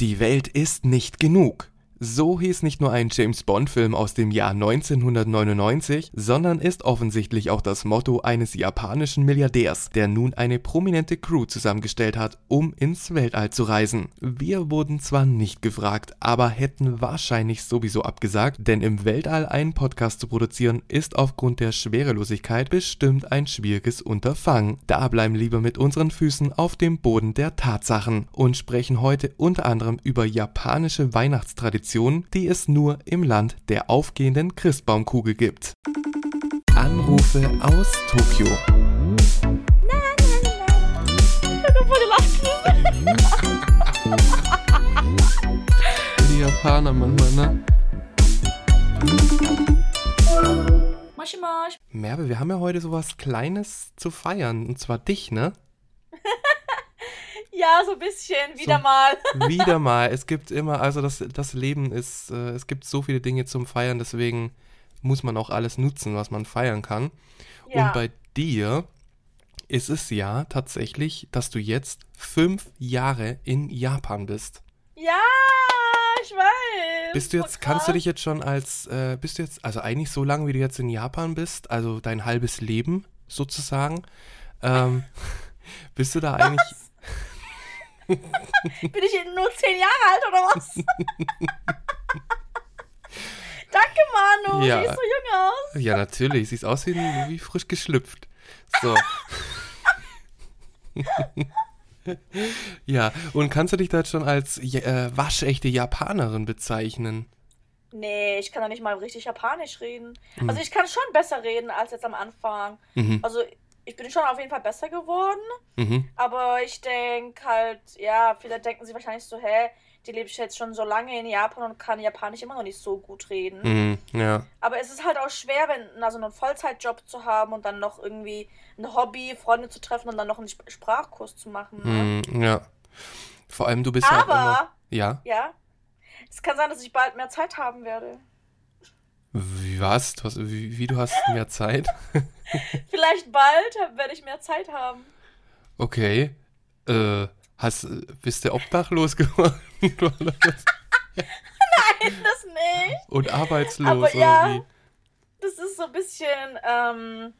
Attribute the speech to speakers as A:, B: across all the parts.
A: Die Welt ist nicht genug. So hieß nicht nur ein James Bond-Film aus dem Jahr 1999, sondern ist offensichtlich auch das Motto eines japanischen Milliardärs, der nun eine prominente Crew zusammengestellt hat, um ins Weltall zu reisen. Wir wurden zwar nicht gefragt, aber hätten wahrscheinlich sowieso abgesagt, denn im Weltall einen Podcast zu produzieren ist aufgrund der Schwerelosigkeit bestimmt ein schwieriges Unterfangen. Da bleiben lieber mit unseren Füßen auf dem Boden der Tatsachen und sprechen heute unter anderem über japanische Weihnachtstraditionen Tradition, die es nur im Land der aufgehenden Christbaumkugel gibt. Anrufe aus Tokio.
B: Die Japaner manchmal, ne?
C: Moshi Mosh.
A: Merve, wir haben ja heute sowas Kleines zu feiern, und zwar dich, ne?
C: Ja, so ein bisschen, wieder
A: So.
C: mal.
A: Wieder mal. Es gibt immer, also das, das Leben ist, äh, es gibt so viele Dinge zum Feiern, deswegen muss man auch alles nutzen, was man feiern kann.
C: Ja.
A: Und bei dir ist es ja tatsächlich, dass du jetzt fünf Jahre in Japan bist.
C: ja, ich weiß.
A: Bist du jetzt, kannst du dich jetzt schon als, äh, bist du jetzt, also eigentlich so lange, wie du jetzt in Japan bist, also dein halbes Leben sozusagen, ähm, bist du da eigentlich,
C: Bin ich nur zehn Jahre alt oder was? Danke, Manu.
A: Ja.
C: Siehst so jung aus.
A: ja natürlich, siehst aus wie, wie frisch geschlüpft. So. ja, und kannst du dich da jetzt schon als äh, waschechte Japanerin bezeichnen?
C: Nee, ich kann doch nicht mal richtig Japanisch reden. Also ich kann schon besser reden als jetzt am Anfang.
A: Mhm.
C: Also ich bin schon auf jeden Fall besser geworden.
A: Mhm.
C: Aber ich denke halt, ja, viele denken sich wahrscheinlich so, hä, die lebt jetzt schon so lange in Japan und kann Japanisch immer noch nicht so gut reden.
A: Mhm. Ja.
C: Aber es ist halt auch schwer, wenn also einen Vollzeitjob zu haben und dann noch irgendwie ein Hobby, Freunde zu treffen und dann noch einen Sp- Sprachkurs zu machen. Ne?
A: Mhm. Ja. Vor allem, du bist ja auch immer.
C: Aber,
A: Ja.
C: ja, es kann sein, dass ich bald mehr Zeit haben werde.
A: Wie was? Du hast, wie, wie du hast mehr Zeit?
C: Vielleicht bald werde ich mehr Zeit haben.
A: Okay. Äh, hast, bist du obdachlos geworden? Oder was?
C: Das nicht.
A: Und arbeitslos
C: Aber
A: oder
C: ja.
A: wie?
C: Das ist so ein bisschen, ähm,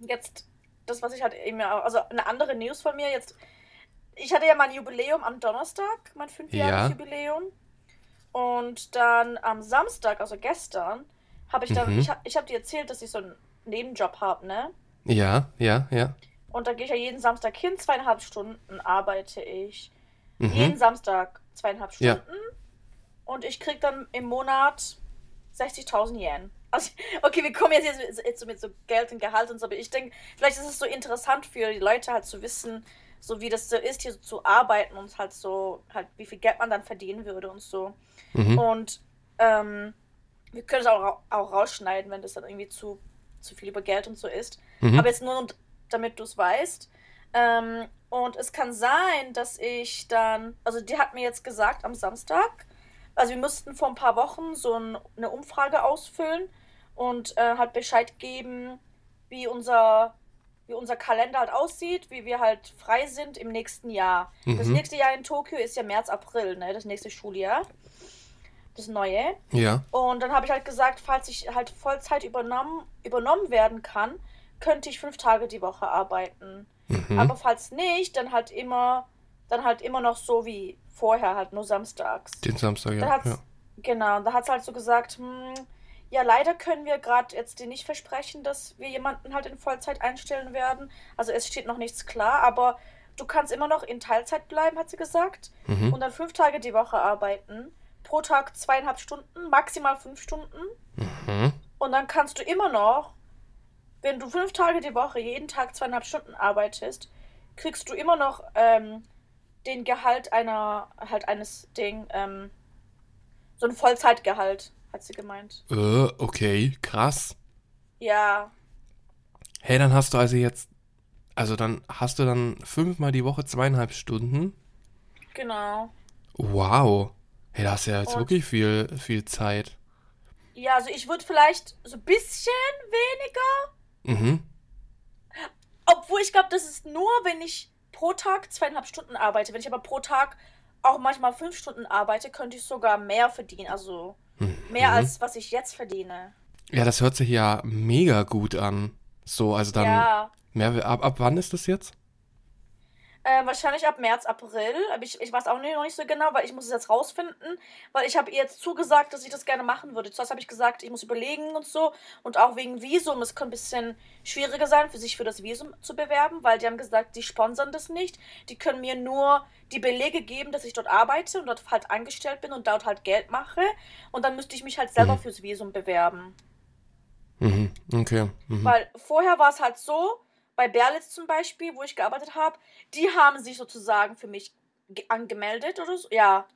C: jetzt, das, was ich halt eben, also eine andere News von mir jetzt. Ich hatte ja mein Jubiläum am Donnerstag, mein fünfjähriges
A: Ja.
C: Jubiläum. Und dann am Samstag, also gestern, habe ich dann,
A: Mhm.
C: ich, ich habe dir erzählt, dass ich so einen Nebenjob habe, ne?
A: Ja, ja, ja.
C: Und da gehe ich ja jeden Samstag hin, zweieinhalb Stunden arbeite ich.
A: Mhm.
C: Jeden Samstag zweieinhalb
A: Ja.
C: Stunden. Und ich krieg dann im Monat 60.000 Yen. Also, okay, wir kommen jetzt, jetzt, jetzt mit so Geld und Gehalt und so, aber ich denke, vielleicht ist es so interessant für die Leute halt zu wissen, so wie das so ist, hier so zu arbeiten und halt so, halt, wie viel Geld man dann verdienen würde und so.
A: Mhm.
C: Und ähm, wir können es auch, auch rausschneiden, wenn das dann irgendwie zu, zu viel über Geld und so ist.
A: Mhm.
C: Aber jetzt nur, damit du es weißt. Ähm, und es kann sein, dass ich dann, also die hat mir jetzt gesagt am Samstag, also wir mussten vor ein paar Wochen so ein, eine Umfrage ausfüllen und äh, halt Bescheid geben, wie unser, wie unser Kalender halt aussieht, wie wir halt frei sind im nächsten Jahr. Das
A: Mhm.
C: nächste Jahr in Tokio ist ja März, April, ne? Das nächste Schuljahr. Das neue.
A: Ja.
C: Und dann habe ich halt gesagt, falls ich halt Vollzeit übernommen, übernommen werden kann, könnte ich fünf Tage die Woche arbeiten.
A: Mhm.
C: Aber falls nicht, dann halt immer, dann halt immer noch so wie vorher, halt nur samstags.
A: Den Samstag, ja. ja.
C: Genau, da hat es halt so gesagt, hm, ja, leider können wir gerade jetzt dir nicht versprechen, dass wir jemanden halt in Vollzeit einstellen werden. Also es steht noch nichts klar, aber du kannst immer noch in Teilzeit bleiben, hat sie gesagt.
A: Mhm.
C: Und dann fünf Tage die Woche arbeiten. Pro Tag zweieinhalb Stunden, maximal fünf Stunden.
A: Mhm.
C: Und dann kannst du immer noch, wenn du fünf Tage die Woche jeden Tag zweieinhalb Stunden arbeitest, kriegst du immer noch ähm, den Gehalt einer, halt eines Ding, ähm, so ein Vollzeitgehalt, hat sie gemeint.
A: Äh, okay, krass.
C: Ja,
A: Hey, dann hast du also jetzt, also dann hast du dann fünfmal die Woche zweieinhalb Stunden.
C: genau.
A: Wow. Hey, da hast du ja jetzt
C: Und-
A: wirklich viel, viel Zeit.
C: Ja, also ich würde vielleicht so ein bisschen weniger,
A: Mhm.
C: obwohl ich glaube, das ist nur, wenn ich pro Tag zweieinhalb Stunden arbeite. Wenn ich aber pro Tag auch manchmal fünf Stunden arbeite, könnte ich sogar mehr verdienen. Also mehr
A: Mhm.
C: als was ich jetzt verdiene.
A: Ja, das hört sich ja mega gut an. So, also dann
C: ja.
A: mehr, ab, ab wann ist das jetzt?
C: Äh, wahrscheinlich ab März, April. Aber ich, ich weiß auch noch nicht so genau, weil ich muss es jetzt rausfinden. Weil ich habe ihr jetzt zugesagt, dass ich das gerne machen würde. Zuerst habe ich gesagt, ich muss überlegen und so. Und auch wegen Visum. Es kann ein bisschen schwieriger sein, für sich für das Visum zu bewerben, weil die haben gesagt, die sponsern das nicht. Die können mir nur die Belege geben, dass ich dort arbeite und dort halt angestellt bin und dort halt Geld mache. Und dann müsste ich mich halt selber
A: Mhm.
C: fürs Visum bewerben.
A: Mhm, okay. Mhm.
C: Weil vorher war es halt so, bei Berlitz zum Beispiel, wo ich gearbeitet habe, die haben sich sozusagen für mich ge- angemeldet oder so. Ja.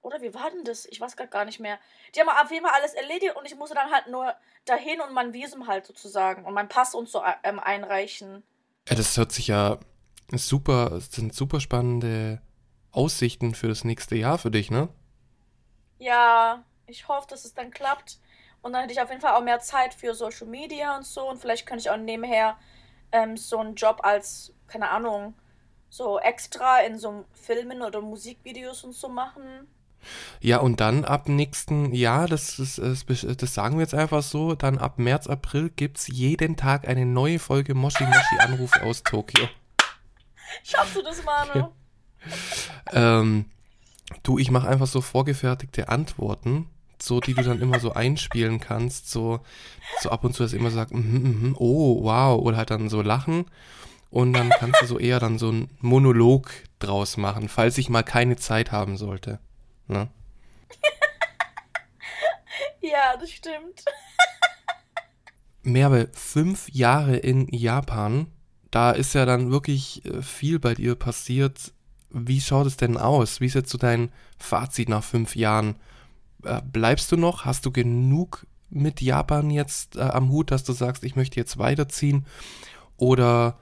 C: Oder wie war denn das? Ich weiß grad gar nicht mehr. Die haben auf jeden Fall alles erledigt und ich musste dann halt nur dahin und mein Visum halt sozusagen und mein Pass und so ähm, einreichen.
A: Ja, das hört sich ja super, das sind super spannende Aussichten für das nächste Jahr für dich, ne?
C: Ja, ich hoffe, dass es dann klappt. Und dann hätte ich auf jeden Fall auch mehr Zeit für Social Media und so. Und vielleicht könnte ich auch nebenher ähm, so einen Job als, keine Ahnung, so extra in so Filmen oder Musikvideos und so machen.
A: Ja, und dann ab nächsten Jahr, das, ist, das, das sagen wir jetzt einfach so, dann ab März, April gibt's jeden Tag eine neue Folge Moshi Moshi Anruf aus Tokio.
C: Schaffst du das, Manu?
A: Ja. Ähm, du, ich mache einfach so vorgefertigte Antworten, so die du dann immer so einspielen kannst, so, so ab und zu, dass immer sagt, mhm, mhm, oh, wow, oder halt dann so lachen. Und dann kannst du so eher dann so einen Monolog draus machen, falls ich mal keine Zeit haben sollte. Ne?
C: Ja, das stimmt.
A: Merve, fünf Jahre in Japan, da ist ja dann wirklich äh, viel bei dir passiert. Wie schaut es denn aus? Wie ist jetzt so dein Fazit nach fünf Jahren? Äh, bleibst du noch? Hast du genug mit Japan jetzt äh, am Hut, dass du sagst, ich möchte jetzt weiterziehen? Oder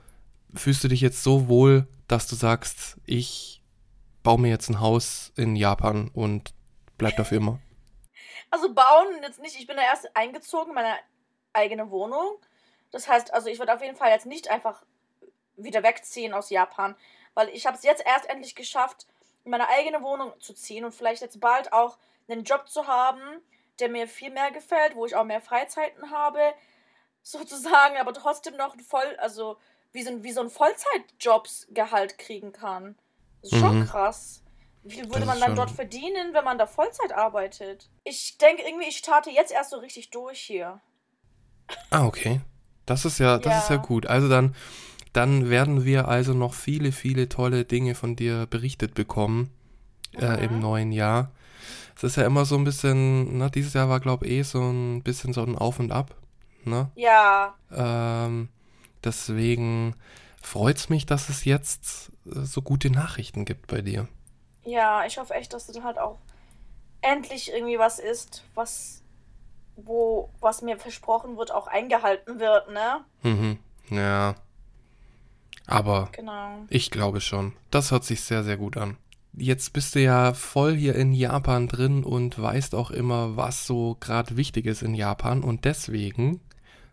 A: fühlst du dich jetzt so wohl, dass du sagst, ich baue mir jetzt ein Haus in Japan und bleib dafür immer?
C: Also bauen jetzt nicht. Ich bin da erst eingezogen in meine eigene Wohnung. Das heißt, also ich werde auf jeden Fall jetzt nicht einfach wieder wegziehen aus Japan, weil ich habe es jetzt erst endlich geschafft, in meine eigene Wohnung zu ziehen und vielleicht jetzt bald auch einen Job zu haben, der mir viel mehr gefällt, wo ich auch mehr Freizeiten habe, sozusagen, aber trotzdem noch ein voll, also wie so ein, wie so ein Vollzeitjobsgehalt kriegen kann. Das ist schon
A: Mhm.
C: krass. Wie viel würde man dann dort verdienen, wenn man da Vollzeit arbeitet? Ich denke irgendwie, ich starte jetzt erst so richtig durch hier.
A: Ah, okay. Das ist ja, das ist ja
C: Ja.
A: gut. Also dann, dann werden wir also noch viele, viele tolle Dinge von dir berichtet bekommen äh, im
C: Mhm.
A: neuen Jahr. Es ist ja immer so ein bisschen, ne, dieses Jahr war, glaube ich, eh so ein bisschen so ein Auf und Ab. Ne?
C: Ja,
A: Ähm, deswegen freut's mich, dass es jetzt äh, so gute Nachrichten gibt bei dir.
C: ja, ich hoffe echt, dass dann halt auch endlich irgendwie was ist, was, wo, was mir versprochen wird, auch eingehalten wird, ne?
A: Mhm. Ja. Aber
C: Genau.
A: Ich glaube schon. Das hört sich sehr, sehr gut an. Jetzt bist du ja voll hier in Japan drin und weißt auch immer, was so gerade wichtig ist in Japan. Und deswegen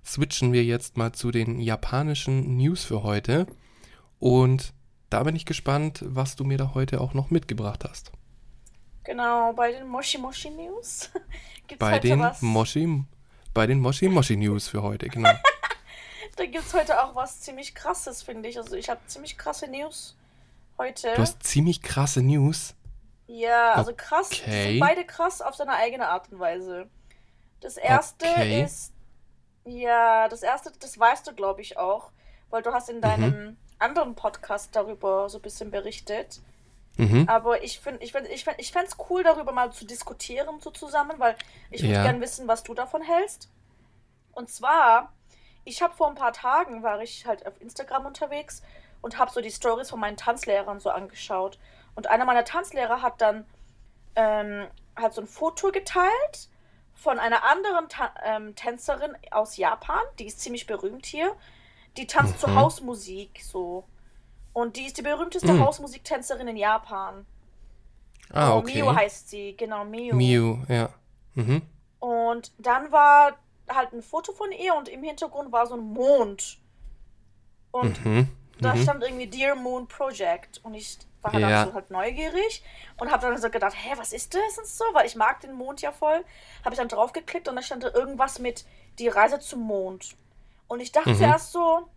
A: switchen wir jetzt mal zu den japanischen News für heute. Und da bin ich gespannt, was du mir da heute auch noch mitgebracht hast.
C: Genau, bei den Moshi Moshi News gibt's
A: Bei
C: heute
A: den
C: was.
A: Moshi, bei den Moshi Moshi News für heute, genau.
C: Da gibt's heute auch was ziemlich krasses, finde ich. Also ich habe ziemlich krasse News heute.
A: Du hast ziemlich krasse News.
C: Ja, also krass. Die
A: Okay.
C: sind beide krass auf seine eigene Art und Weise. Das erste
A: Okay.
C: ist. Ja, das erste, das weißt du, glaube ich, auch. Weil du
A: Mhm.
C: hast in deinem anderen Podcast darüber so ein bisschen berichtet.
A: Mhm.
C: Aber ich finde, ich finde, ich finde, ich fände es cool, darüber mal zu diskutieren, so zusammen, weil ich würde
A: Ja.
C: gerne wissen, was du davon hältst. Und zwar, ich habe vor ein paar Tagen, war ich halt auf Instagram unterwegs und habe so die Stories von meinen Tanzlehrern so angeschaut. Und einer meiner Tanzlehrer hat dann ähm, hat so ein Foto geteilt von einer anderen Ta ähm, Tänzerin aus Japan, die ist ziemlich berühmt hier. Die tanzt
A: Mhm.
C: zur Hausmusik so. Und die ist die berühmteste
A: Mhm.
C: Hausmusiktänzerin in Japan.
A: Ah,
C: Oh,
A: okay.
C: Miu heißt sie, genau, Miu.
A: Miu, ja. Mhm.
C: Und dann war halt ein Foto von ihr und im Hintergrund war so ein Mond. Und
A: Mhm.
C: Da
A: Mhm.
C: stand irgendwie Dear Moon Project. Und ich war halt,
A: Ja.
C: auch so halt neugierig und habe dann so gedacht, hä, was ist das und so, weil ich mag den Mond ja voll. Habe ich dann draufgeklickt und da stand da irgendwas mit die Reise zum Mond. Und ich dachte
A: Mhm.
C: zuerst so,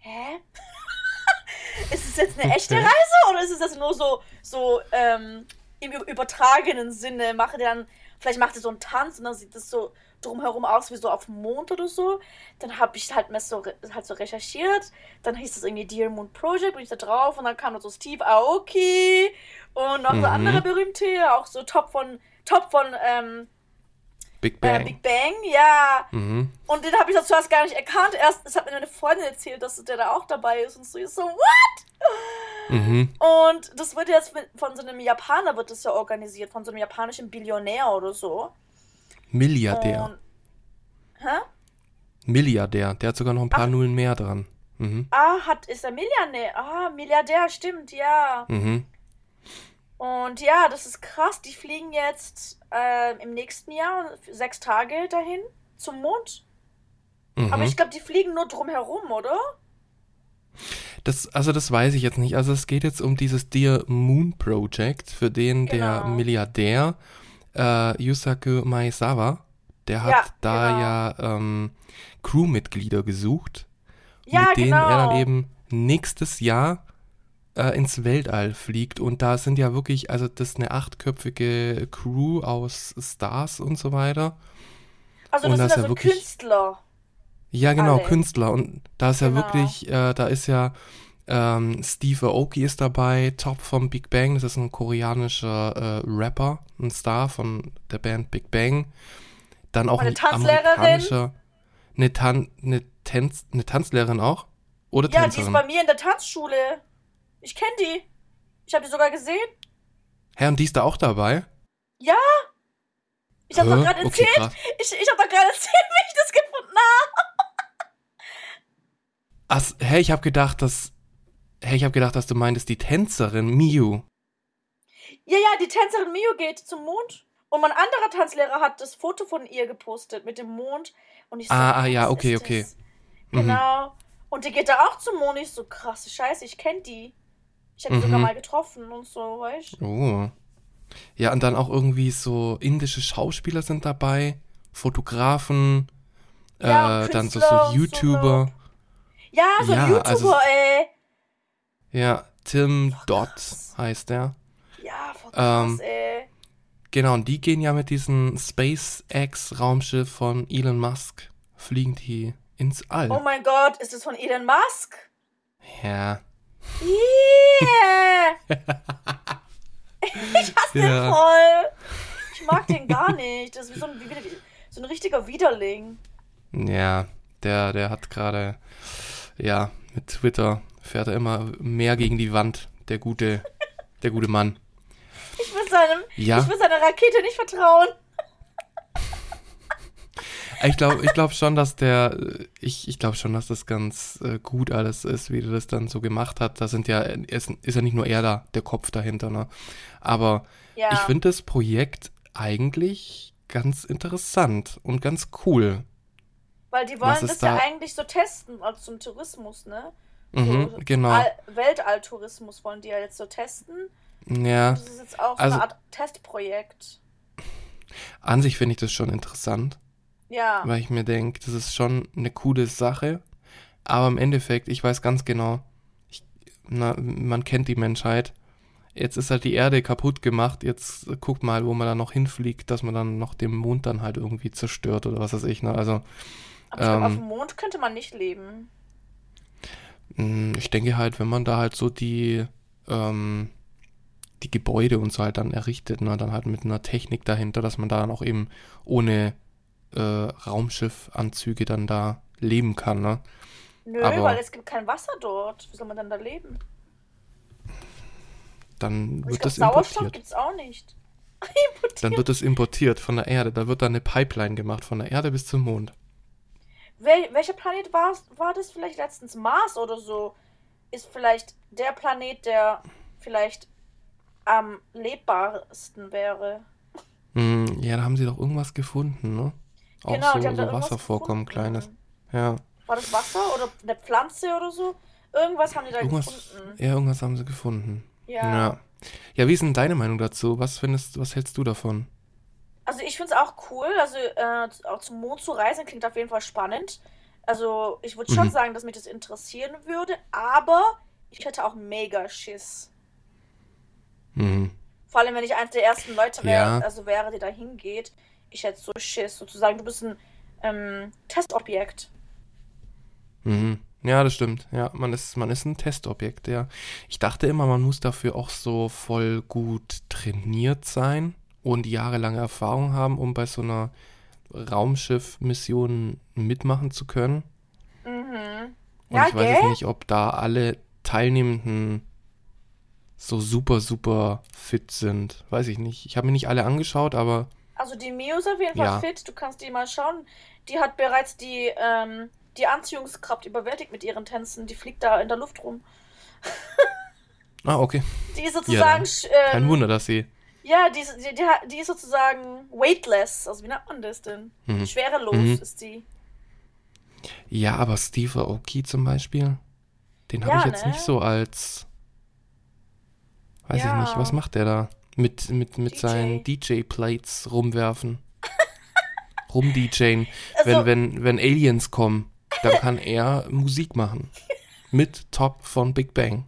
C: hä? ist es jetzt eine echte. Reise oder ist es das nur so, so ähm, im übertragenen Sinne? Mache dann, vielleicht macht er so einen Tanz und dann sieht das so drumherum aus wie so auf dem Mond oder so. Dann habe ich halt mal so, halt so recherchiert. Dann hieß es irgendwie Dear Moon Project, bin ich da drauf und dann kam so Steve Aoki und noch so
A: Mhm.
C: andere berühmte, auch so Top von Top von ähm,
A: Big
C: äh,
A: Bang.
C: Big Bang, ja.
A: Mhm.
C: Und den habe ich das zuerst gar nicht erkannt. Erst, es hat mir meine Freundin erzählt, dass der da auch dabei ist und so. Ich so, what?
A: Mhm.
C: Und das wird jetzt von so einem Japaner wird das ja organisiert, von so einem japanischen Billionär oder so.
A: Milliardär.
C: Und, hä?
A: Milliardär. Der hat sogar noch ein paar
C: Ach.
A: Nullen mehr dran. Mhm.
C: Ah, hat, ist er Millionär? Ah, Milliardär, stimmt, ja.
A: Mhm.
C: Und ja, das ist krass. Die fliegen jetzt äh, im nächsten Jahr sechs Tage dahin zum Mond.
A: Mhm.
C: Aber ich glaube, die fliegen nur drumherum, oder?
A: Das, also das weiß ich jetzt nicht. Also es geht jetzt um dieses Dear Moon Project, für den der
C: Genau.
A: Milliardär äh, Yusaku Maezawa, der hat
C: Ja,
A: da
C: genau.
A: ja ähm, Crewmitglieder gesucht,
C: Ja,
A: mit denen
C: genau.
A: er dann eben nächstes Jahr äh, ins Weltall fliegt. Und da sind ja wirklich, also das ist eine achtköpfige Crew aus Stars und so weiter.
C: also
A: und
C: das
A: das
C: sind
A: ja
C: also
A: wirklich-
C: Künstler.
A: Ja, genau,
C: Alle.
A: Künstler. Und da ist ja
C: Genau.
A: wirklich, äh, da ist ja ähm, Steve Aoki ist dabei, Top vom Big Bang. Das ist ein koreanischer äh, Rapper, ein Star von der Band Big Bang. Dann auch
C: Eine
A: ein
C: Tanzlehrerin?
A: eine, Tan eine, Tanz eine Tanzlehrerin auch? Oder
C: Ja, die ist
A: Tänzerin?
C: bei mir in der Tanzschule. Ich kenne die. Ich habe die sogar gesehen.
A: Hä, und die ist da auch dabei?
C: Ja. Ich habe doch
A: Hä?
C: gerade
A: Okay,
C: erzählt.
A: krass.
C: ich ich habe doch gerade erzählt, wie ich das gefunden habe.
A: Ach, hä, ich habe gedacht, dass, hä, ich habe gedacht, dass du meintest die Tänzerin Miu.
C: Ja, ja, die Tänzerin Mio geht zum Mond. Und mein anderer Tanzlehrer hat das Foto von ihr gepostet mit dem Mond. Und ich so,
A: Ah, ah, ja, okay, okay.
C: das?
A: Mhm.
C: Genau. Und die geht da auch zum Mond. Ich so, krasse Scheiße, ich kenne die. Ich habe die
A: Mhm.
C: sogar mal getroffen und so, weißt du?
A: Oh. Ja, und dann auch irgendwie so indische Schauspieler sind dabei, Fotografen,
C: Ja,
A: äh, dann so, so
C: und so
A: YouTuber.
C: Ja, so
A: Ja,
C: YouTuber,
A: also-
C: ey.
A: Ja, Tim Dot
C: krass.
A: heißt der.
C: Ja, voll krass,
A: Ähm,
C: ey.
A: Genau, und die gehen ja mit diesem SpaceX-Raumschiff von Elon Musk, fliegen die ins All.
C: Oh mein Gott, ist das von Elon Musk?
A: ja.
C: Yeah! ich hasse den
A: Ja.
C: voll. Ich mag den gar nicht. Das ist wie so ein, so ein richtiger Widerling.
A: Ja, der, der hat gerade, ja, mit Twitter fährt er immer mehr gegen die Wand, der gute, der gute Mann.
C: Ich will seinem,
A: Ja.
C: ich will seiner Rakete nicht vertrauen.
A: Ich glaube ich glaub schon, dass der, ich, ich glaube schon, dass das ganz äh, gut alles ist, wie der das dann so gemacht hat. Da sind ja, ist, ist ja nicht nur er da, der Kopf dahinter, ne? Aber
C: Ja.
A: ich finde das Projekt eigentlich ganz interessant und ganz cool.
C: weil die wollen das ja
A: da-
C: eigentlich so testen, also zum Tourismus, ne?
A: Mhm,
C: so,
A: genau.
C: All, Weltalltourismus wollen die ja jetzt so testen.
A: Ja,
C: Das ist jetzt auch so
A: Also-
C: eine Art Testprojekt.
A: an sich finde ich das schon interessant.
C: Ja.
A: weil ich mir denke, das ist schon eine coole Sache. Aber im Endeffekt, ich weiß ganz genau, ich, na, man kennt die Menschheit. Jetzt ist halt die Erde kaputt gemacht. Jetzt äh, guckt mal, wo man dann noch hinfliegt, dass man dann noch den Mond dann halt irgendwie zerstört oder was weiß ich. Ne? Also,
C: Aber ich glaube, auf
A: ähm,
C: dem Mond könnte man nicht leben.
A: Mh, ich denke halt, wenn man da halt so die, ähm, die Gebäude und so halt dann errichtet, ne, dann halt mit einer Technik dahinter, dass man da dann auch eben ohne äh, Raumschiffanzüge dann da leben kann, ne?
C: Nö,
A: aber-
C: weil es gibt kein Wasser dort. Wie soll man dann da leben?
A: Dann
C: Und ich
A: wird
C: glaube,
A: das
C: Sauerstoff
A: importiert.
C: gibt es auch nicht.
A: Dann wird das importiert von der Erde. Da wird dann eine Pipeline gemacht von der Erde bis zum Mond.
C: Wel welcher Planet war, war das vielleicht letztens? Mars oder so? Ist vielleicht der Planet, der vielleicht am lebbarsten wäre.
A: Hm, ja, da haben sie doch irgendwas gefunden, ne? Auch
C: genau,
A: so,
C: die haben
A: so Wasservorkommen, kleines. Ja,
C: War das Wasser oder eine Pflanze oder so? Irgendwas haben die da
A: irgendwas,
C: gefunden.
A: ja, irgendwas haben sie gefunden.
C: Ja.
A: Ja. Ja, wie ist denn deine Meinung dazu? Was findest, was hältst du davon?
C: Also ich finde es auch cool, also äh, auch zum Mond zu reisen klingt auf jeden Fall spannend. Also ich würde schon
A: Mhm.
C: sagen, dass mich das interessieren würde, aber ich hätte auch mega Schiss.
A: Mhm.
C: Vor allem, wenn ich eins der ersten Leute wäre,
A: Ja.
C: also wäre, die da hingeht. Ich hätte so Schiss, sozusagen. Du bist ein ähm, Testobjekt.
A: Mhm. Ja, das stimmt. Ja, man ist, man ist ein Testobjekt, ja. Ich dachte immer, man muss dafür auch so voll gut trainiert sein und jahrelange Erfahrung haben, um bei so einer Raumschiff-Mission mitmachen zu können.
C: Mhm.
A: Und
C: Ja,
A: ich weiß jetzt nicht, ob da alle Teilnehmenden so super, super fit sind. Weiß ich nicht. Ich habe mir nicht alle angeschaut, aber
C: Also die Mio ist auf jeden Fall
A: Ja.
C: fit. Du kannst die mal schauen. Die hat bereits die, ähm, die Anziehungskraft überwältigt mit ihren Tänzen. Die fliegt da in der Luft rum.
A: ah, okay.
C: Die ist
A: Ja,
C: sozusagen.
A: dann.
C: sch- ähm,
A: Kein Wunder, dass sie.
C: Ja, die ist, die, die, die ist sozusagen weightless. Also wie nennt man das denn?
A: Mhm.
C: Schwerelos
A: Mhm.
C: ist die.
A: Ja, aber Steve Aoki zum Beispiel, den habe
C: Ja,
A: ich jetzt
C: ne?
A: nicht so als. Weiß
C: Ja.
A: ich nicht, was macht der da? Mit, mit, mit
C: DJ.
A: seinen DJ-Plates rumwerfen. Rum-DJen.
C: Also,
A: Wenn, wenn, wenn Aliens kommen, dann kann er Musik machen. Mit Top von Big Bang.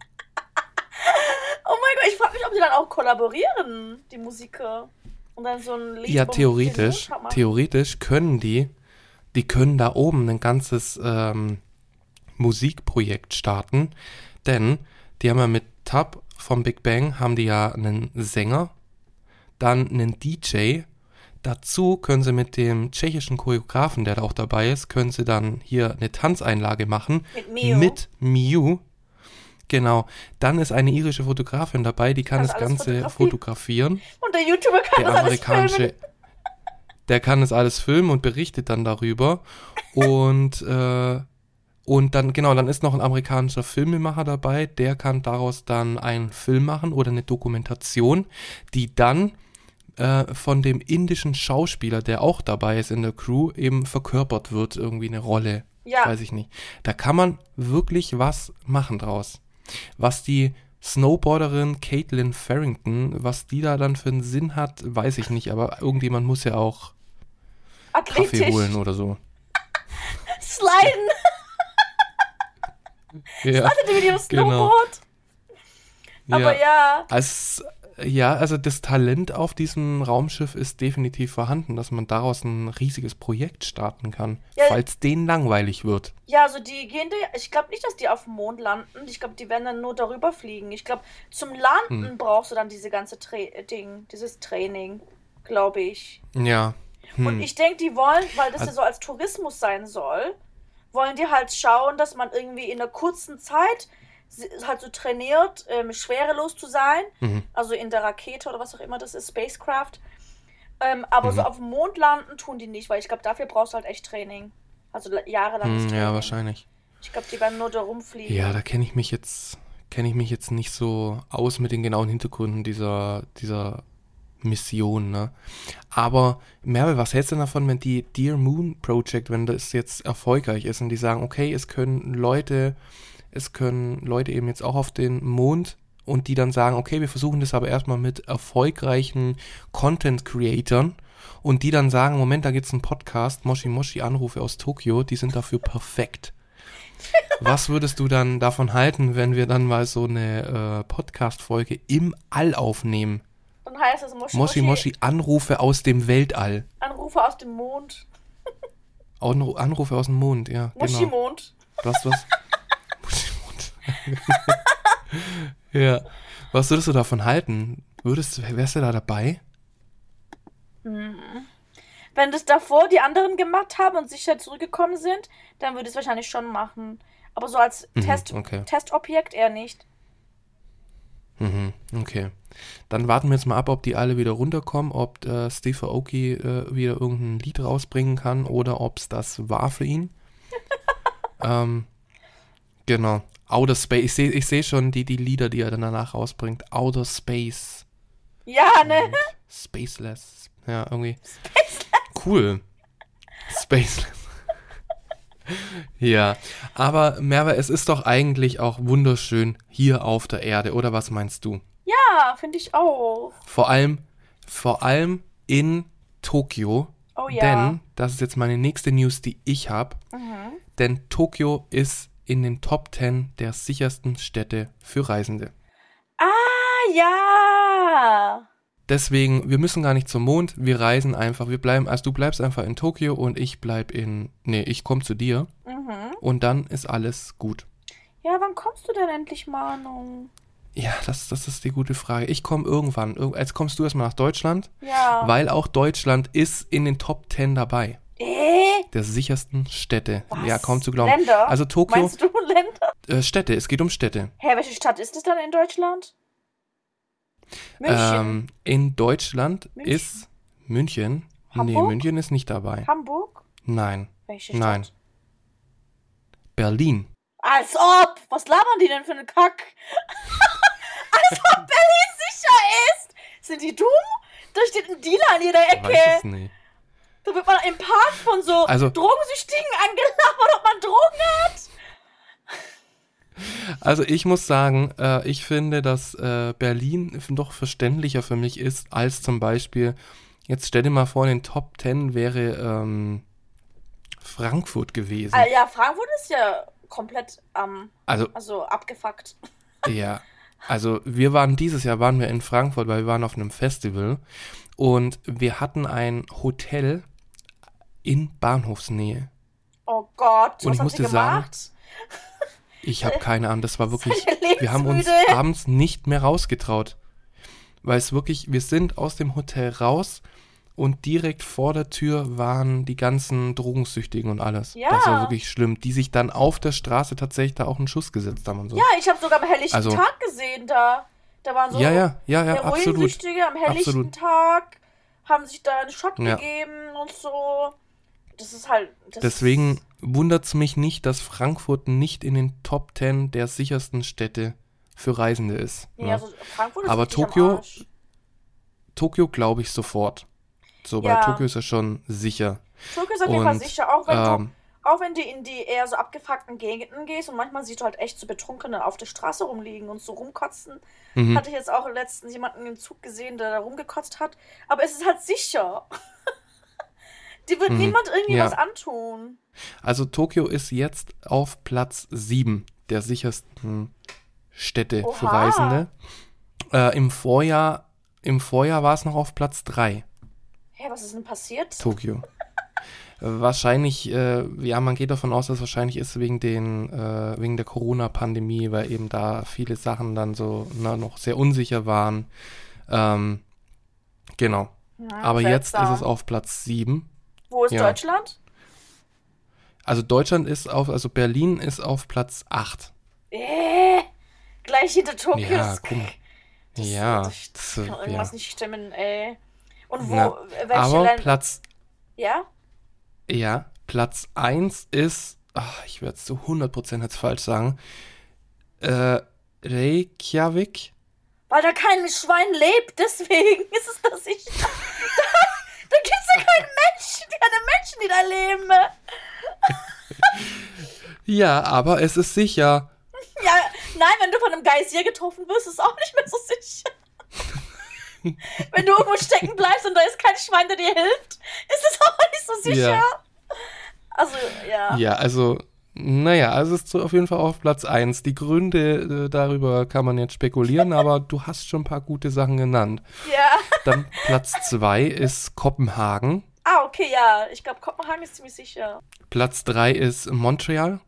C: Die dann auch kollaborieren, die Musiker. Und dann so ein Lied
A: Ja, theoretisch, theoretisch können die, die können da oben ein ganzes ähm, Musikprojekt starten, denn die haben ja mit Tab vom Big Bang haben die ja einen Sänger, dann einen DJ, dazu können sie mit dem tschechischen Choreografen, der da auch dabei ist, können sie dann hier eine Tanzeinlage machen
C: Mit Mio.
A: mit Miu. Genau, dann ist eine irische Fotografin dabei, die kann
C: Kann
A: das Ganze
C: fotografieren. Und der YouTuber kann
A: der
C: das alles filmen.
A: amerikanische, der kann das alles filmen und berichtet dann darüber. Und, äh, und dann, genau, dann ist noch ein amerikanischer Filmemacher dabei, der kann daraus dann einen Film machen oder eine Dokumentation, die dann äh, von dem indischen Schauspieler, der auch dabei ist in der Crew, eben verkörpert wird, irgendwie eine Rolle.
C: Ja,
A: Weiß ich nicht. Da kann man wirklich was machen draus. Was die Snowboarderin Caitlin Farrington, was die da dann für einen Sinn hat, weiß ich nicht, aber irgendjemand muss ja auch Kaffee
C: athletisch.
A: holen oder so.
C: Sliden.
A: Ja,
C: ihr mit ihrem
A: Genau.
C: Snowboard? Aber ja.
A: Als, ja, also das Talent auf diesem Raumschiff ist definitiv vorhanden, dass man daraus ein riesiges Projekt starten kann,
C: Ja.
A: falls denen langweilig wird.
C: Ja, also die gehen, da- ich glaube nicht, dass die auf dem Mond landen. Ich glaube, die werden dann nur darüber fliegen. Ich glaube, zum Landen
A: Hm.
C: brauchst du dann diese ganze Tra Ding, dieses Training, glaube ich.
A: Ja.
C: Und
A: Hm.
C: ich denke, die wollen, weil das ja
A: Also-
C: so als Tourismus sein soll, wollen die halt schauen, dass man irgendwie in einer kurzen Zeit halt so trainiert, ähm, schwerelos zu sein.
A: Mhm.
C: Also in der Rakete oder was auch immer das ist, Spacecraft. Ähm, aber so
A: Mhm.
C: auf dem Mond landen tun die nicht, weil ich glaube, dafür brauchst du halt echt Training. Also la- jahrelanges
A: Hm,
C: Training.
A: ja, wahrscheinlich.
C: Ich glaube, die werden nur da rumfliegen.
A: Ja, da kenne ich mich jetzt, kenne ich mich jetzt nicht so aus mit den genauen Hintergründen dieser, dieser Mission, ne? Aber Merve, was hältst du denn davon, wenn die Dear Moon Project, wenn das jetzt erfolgreich ist und die sagen, okay, es können Leute, es können Leute eben jetzt auch auf den Mond und die dann sagen, okay, wir versuchen das aber erstmal mit erfolgreichen Content Creatern und die dann sagen, Moment, da gibt's einen Podcast, Moshi Moshi Anrufe aus Tokio, die sind dafür perfekt. Was würdest du dann davon halten, wenn wir dann mal so eine äh, Podcast-Folge im All aufnehmen?
C: Dann heißt es Moshi
A: Moshi Moshi Anrufe aus dem Weltall.
C: Anrufe aus dem Mond.
A: Anru- Anrufe aus dem Mond, ja. Genau.
C: Moshi-Mond.
A: Du hast was. Ja. Was würdest du davon halten? Würdest, wärst du da dabei?
C: Wenn das davor die anderen gemacht haben und sicher zurückgekommen sind, dann würde ich es wahrscheinlich schon machen. Aber so als
A: Mhm,
C: Test
A: okay.
C: Testobjekt eher nicht.
A: Mhm, okay. Dann warten wir jetzt mal ab, ob die alle wieder runterkommen, ob äh, Steve Aoki äh, wieder irgendein Lied rausbringen kann oder ob es das war für ihn. ähm, genau. Outer Space. Ich sehe ich seh schon die, die Lieder, die er dann danach rausbringt. Outer Space.
C: Ja, ne?
A: und Spaceless. Ja, irgendwie. Cool. Spaceless. ja, aber Merve, es ist doch eigentlich auch wunderschön hier auf der Erde, oder was meinst du?
C: Ja, finde ich auch.
A: Vor allem, vor allem in Tokio.
C: Oh ja.
A: Denn, das ist jetzt meine nächste News, die ich habe.
C: Mhm.
A: Denn Tokio ist in den Top 10 der sichersten Städte für Reisende.
C: Ah, ja.
A: Deswegen, wir müssen gar nicht zum Mond, wir reisen einfach, wir bleiben, also du bleibst einfach in Tokio und ich bleib in, nee, ich komme zu dir
C: Mhm.
A: und dann ist alles gut.
C: Ja, wann kommst du denn endlich, Manu?
A: Ja, das, das ist die gute Frage. Ich komme irgendwann, Ir- jetzt kommst du erstmal nach Deutschland,
C: Ja.
A: weil auch Deutschland ist in den Top 10 dabei,
C: äh?
A: der sichersten Städte.
C: Was?
A: Ja, kaum zu glauben.
C: Länder?
A: Also Tokio,
C: Meinst du Länder?
A: äh, Städte, es geht um Städte.
C: Hä, welche Stadt ist es dann in Deutschland? München.
A: Ähm, in Deutschland
C: München.
A: ist München. Nee,
C: Hamburg?
A: München ist nicht dabei.
C: Hamburg?
A: Nein,
C: Welche Stadt?
A: nein. Berlin.
C: Als ob! Was labern die denn für einen Kack? Als ob Berlin sicher ist! Sind die dumm? Da steht ein Dealer an jeder
A: Ich weiß
C: Ecke.
A: es nicht.
C: Da wird man im Park von so
A: Also-
C: Drogensüchtigen angelabert, ob man Drogen hat.
A: Also ich muss sagen, äh, ich finde, dass äh, Berlin doch verständlicher für mich ist als zum Beispiel, jetzt stell dir mal vor, in den Top 10 wäre ähm, Frankfurt gewesen.
C: Ah, ja, Frankfurt ist ja komplett ähm,
A: Also
C: also abgefuckt.
A: ja, also wir waren dieses Jahr waren wir in Frankfurt, weil wir waren auf einem Festival und wir hatten ein Hotel in Bahnhofsnähe.
C: Oh Gott,
A: Und ich
C: haben
A: muss
C: sie
A: dir sagen? Ich habe keine Ahnung, das war wirklich. Wir haben uns abends nicht mehr rausgetraut. Weil es wirklich, wir sind aus dem Hotel raus und direkt vor der Tür waren die ganzen Drogensüchtigen und alles.
C: Ja.
A: Das war wirklich schlimm, die sich dann auf der Straße tatsächlich da auch einen Schuss gesetzt haben und so.
C: Ja, ich habe sogar am helllichten
A: Also-
C: Tag gesehen da. Da waren so
A: ja, ja, ja, ja, absolut.
C: Am helllichten
A: Absolut.
C: Tag, haben sich da einen Shot
A: Ja.
C: gegeben und so. Das ist halt. Das
A: Deswegen wundert es mich nicht, dass Frankfurt nicht in den Top 10 der sichersten Städte für Reisende ist.
C: Ist, ja,
A: ne?
C: also Frankfurt ist
A: Aber
C: richtig am
A: Tokio-. Tokio glaube ich sofort. So,
C: Ja.
A: weil Tokio ist ja schon sicher.
C: Tokio ist auf jeden Fall sicher, auch wenn,
A: Ähm,
C: du, auch wenn du in die eher so abgefuckten Gegenden gehst und manchmal siehst du halt echt so Betrunkene auf der Straße rumliegen und so rumkotzen.
A: mhm.
C: Hatte ich jetzt auch letztens jemanden im Zug gesehen, der da rumgekotzt hat. Aber es ist halt sicher. Die wird
A: Mhm.
C: niemand irgendwie
A: Ja.
C: was antun.
A: Also Tokio ist jetzt auf Platz 7 der sichersten Städte für
C: Oha.
A: Reisende. Äh, Im Vorjahr, im Vorjahr war es noch auf Platz 3,
C: Hä, was ist denn passiert?
A: Tokio. Wahrscheinlich, äh, ja, man geht davon aus, dass es wahrscheinlich ist wegen den, äh, wegen der Corona-Pandemie, weil eben da viele Sachen dann so na, noch sehr unsicher waren. Ähm, genau.
C: Ja,
A: Aber jetzt ist
C: seltsam.
A: es auf Platz 7.
C: Wo ist
A: ja.
C: Deutschland?
A: Also Deutschland ist auf, also Berlin ist auf Platz 8.
C: Äh, gleich hinter Tokio.
A: Ja,
C: Das-
A: guck mal.
C: das-
A: ja,
C: Das,
A: das,
C: kann
A: ja.
C: irgendwas nicht stimmen, ey. Und wo,
A: Na,
C: welche
A: Aber
C: Länder?
A: Platz,
C: Ja?
A: ja, Platz 1 ist, ach, ich werde es zu 100% jetzt falsch sagen, äh, Reykjavik.
C: Weil da kein Schwein lebt, deswegen ist es das nicht. da da gibt es ja keinen Menschen, keine Menschen, die da leben.
A: Ja, aber es ist sicher.
C: Ja, nein, wenn du von einem Geysir getroffen wirst, ist es auch nicht mehr so sicher. wenn du irgendwo stecken bleibst und da ist kein Schwein, der dir hilft, ist es auch nicht so sicher.
A: Ja.
C: Also, ja.
A: Ja, also, naja, also es ist auf jeden Fall auf Platz 1. Die Gründe äh, darüber kann man jetzt spekulieren, aber du hast schon ein paar gute Sachen genannt.
C: Ja.
A: Dann Platz 2 ist Kopenhagen.
C: Ah, okay, ja. Ich glaube, Kopenhagen ist ziemlich sicher.
A: Platz 3 ist Montreal.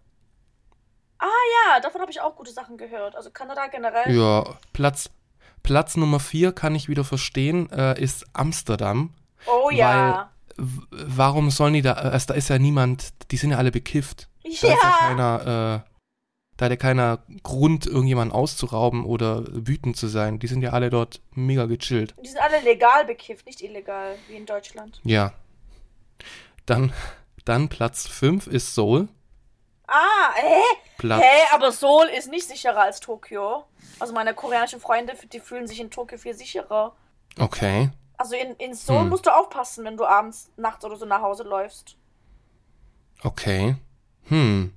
C: Ja, davon habe ich auch gute Sachen gehört. Also Kanada generell.
A: Ja, Platz, Platz Nummer 4 kann ich wieder verstehen, äh, ist Amsterdam.
C: Oh ja.
A: Warum sollen die da, äh, da ist ja niemand, die sind ja alle bekifft. Da ist ja
C: Ja.
A: keiner, äh, da hat ja keiner Grund, irgendjemanden auszurauben oder wütend zu sein. Die sind ja alle dort mega gechillt.
C: Die sind alle legal bekifft, nicht illegal, wie in Deutschland.
A: Ja. Dann, dann Platz 5 ist Seoul.
C: Ah, hä?
A: Platz,
C: Hä, aber Seoul ist nicht sicherer als Tokio. Also meine koreanischen Freunde, die fühlen sich in Tokio viel sicherer.
A: okay.
C: Also in, in Seoul
A: Hm.
C: musst du aufpassen, wenn du abends, nachts oder so nach Hause läufst.
A: Okay. Hm.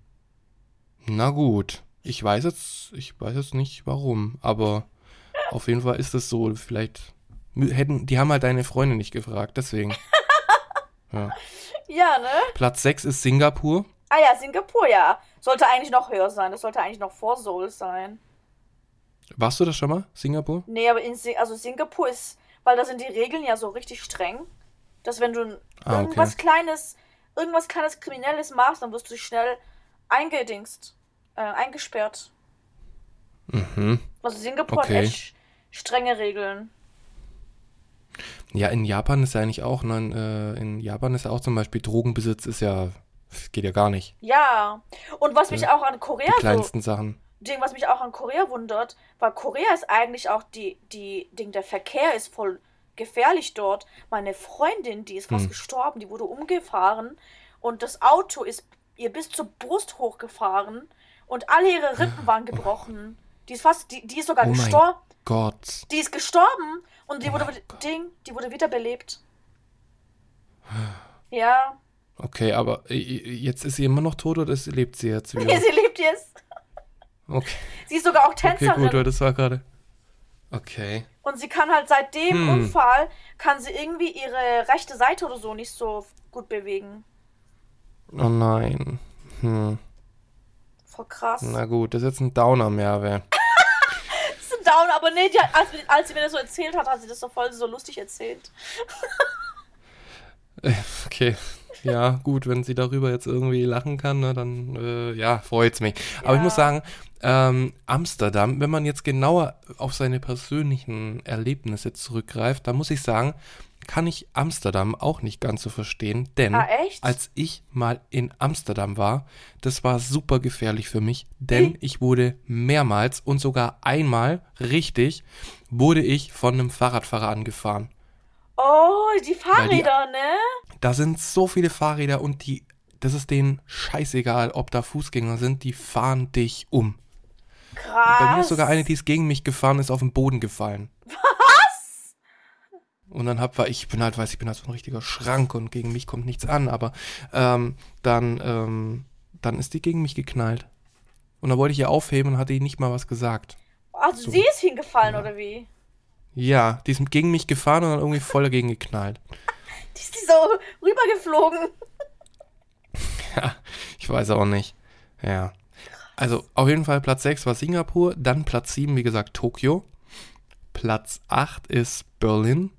A: Na gut. Ich weiß jetzt, ich weiß jetzt nicht warum, aber Auf jeden Fall ist es so. Vielleicht hätten, die haben halt deine Freunde nicht gefragt, deswegen. Ja.
C: Ja, ne?
A: Platz 6 ist Singapur.
C: Ah ja, Singapur, ja. Sollte eigentlich noch höher sein. Das sollte eigentlich noch vor Seoul sein.
A: Warst du das schon mal, Singapur?
C: Nee, aber in Sing also Singapur ist, weil da sind die Regeln ja so richtig streng, dass wenn du
A: Ah, okay.
C: irgendwas kleines, irgendwas kleines Kriminelles machst, dann wirst du schnell eingedingst, äh, eingesperrt.
A: Mhm.
C: Also Singapur
A: Okay.
C: hat echt strenge Regeln.
A: Ja, in Japan ist ja eigentlich auch, ne, in, Japan ist ja auch zum Beispiel Drogenbesitz ist ja, geht ja gar nicht.
C: Ja. Und was mich auch an Korea
A: Die
C: so
A: kleinsten Sachen.
C: Ding, was mich auch an Korea wundert, weil Korea ist eigentlich auch die, die, Ding, der Verkehr ist voll gefährlich dort. Meine Freundin, die ist fast
A: Hm.
C: gestorben, die wurde umgefahren und das Auto ist ihr bis zur Brust hochgefahren und alle ihre Rippen waren gebrochen. Die ist fast, die, die ist sogar
A: Oh
C: gestorben.
A: Gott.
C: Die ist gestorben und die
A: Oh
C: wurde. Ding, die wurde wiederbelebt. Ja,
A: Okay, aber jetzt ist sie immer noch tot oder lebt sie jetzt wieder?
C: sie lebt jetzt.
A: Okay,
C: Sie ist sogar auch
A: okay
C: Tänzerin.
A: gut, das war gerade. Okay.
C: Und sie kann halt seit dem
A: Hm.
C: Unfall, kann sie irgendwie ihre rechte Seite oder so nicht so gut bewegen.
A: Oh nein. Hm.
C: Voll krass.
A: Na gut, das ist jetzt ein Downer,
C: ist ein Down, aber nee, die hat, als, als sie mir das so erzählt hat, hat sie das so voll so lustig erzählt.
A: Okay. Ja, gut, wenn sie darüber jetzt irgendwie lachen kann, ne, dann äh, ja, freut's mich. Aber ich
C: Ja.
A: muss sagen, ähm, Amsterdam, wenn man jetzt genauer auf seine persönlichen Erlebnisse zurückgreift, dann muss ich sagen, kann ich Amsterdam auch nicht ganz so verstehen, denn
C: Ah,
A: als ich mal in Amsterdam war, das war super gefährlich für mich, denn ich wurde mehrmals und sogar einmal richtig wurde ich von einem Fahrradfahrer angefahren.
C: Oh, die Fahrräder, ne?
A: Da sind so viele Fahrräder und die, das ist denen scheißegal, ob da Fußgänger sind, die fahren dich um.
C: Krass.
A: Bei mir ist sogar eine, die ist gegen mich gefahren, ist auf den Boden gefallen. Und dann hab, weil ich bin halt, weiß ich bin halt so ein richtiger Schrank und gegen mich kommt nichts an, aber ähm, dann, ähm, dann ist die gegen mich geknallt. Und dann wollte ich ihr aufheben und hatte ihr nicht mal was gesagt.
C: Also
A: So.
C: sie ist hingefallen, oder wie?
A: Ja, die ist gegen mich gefahren und dann irgendwie voll dagegen geknallt.
C: Die ist die so rübergeflogen.
A: Ja, ich weiß auch nicht. Ja. Also auf jeden Fall Platz 6 war Singapur, dann Platz 7, wie gesagt, Tokio. Platz 8 ist Berlin.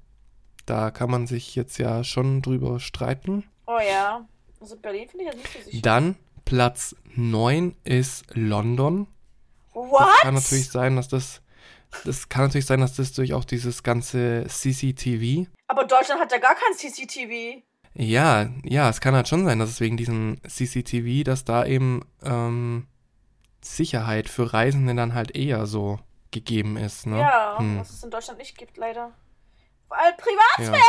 A: Da kann man sich jetzt ja schon drüber streiten.
C: Oh ja. Also Berlin finde ich ja nicht so sicher.
A: Dann Platz 9 ist London.
C: What?
A: Das kann natürlich sein, dass das. Das kann natürlich sein, dass das durch auch dieses ganze CCTV.
C: Aber Deutschland hat ja gar kein CCTV.
A: Ja, ja, es kann halt schon sein, dass es wegen diesem CCTV, dass da eben ähm, Sicherheit für Reisende dann halt eher so gegeben ist, ne?
C: Ja,
A: Hm.
C: was es in Deutschland nicht gibt, leider. Weil Privatsphäre!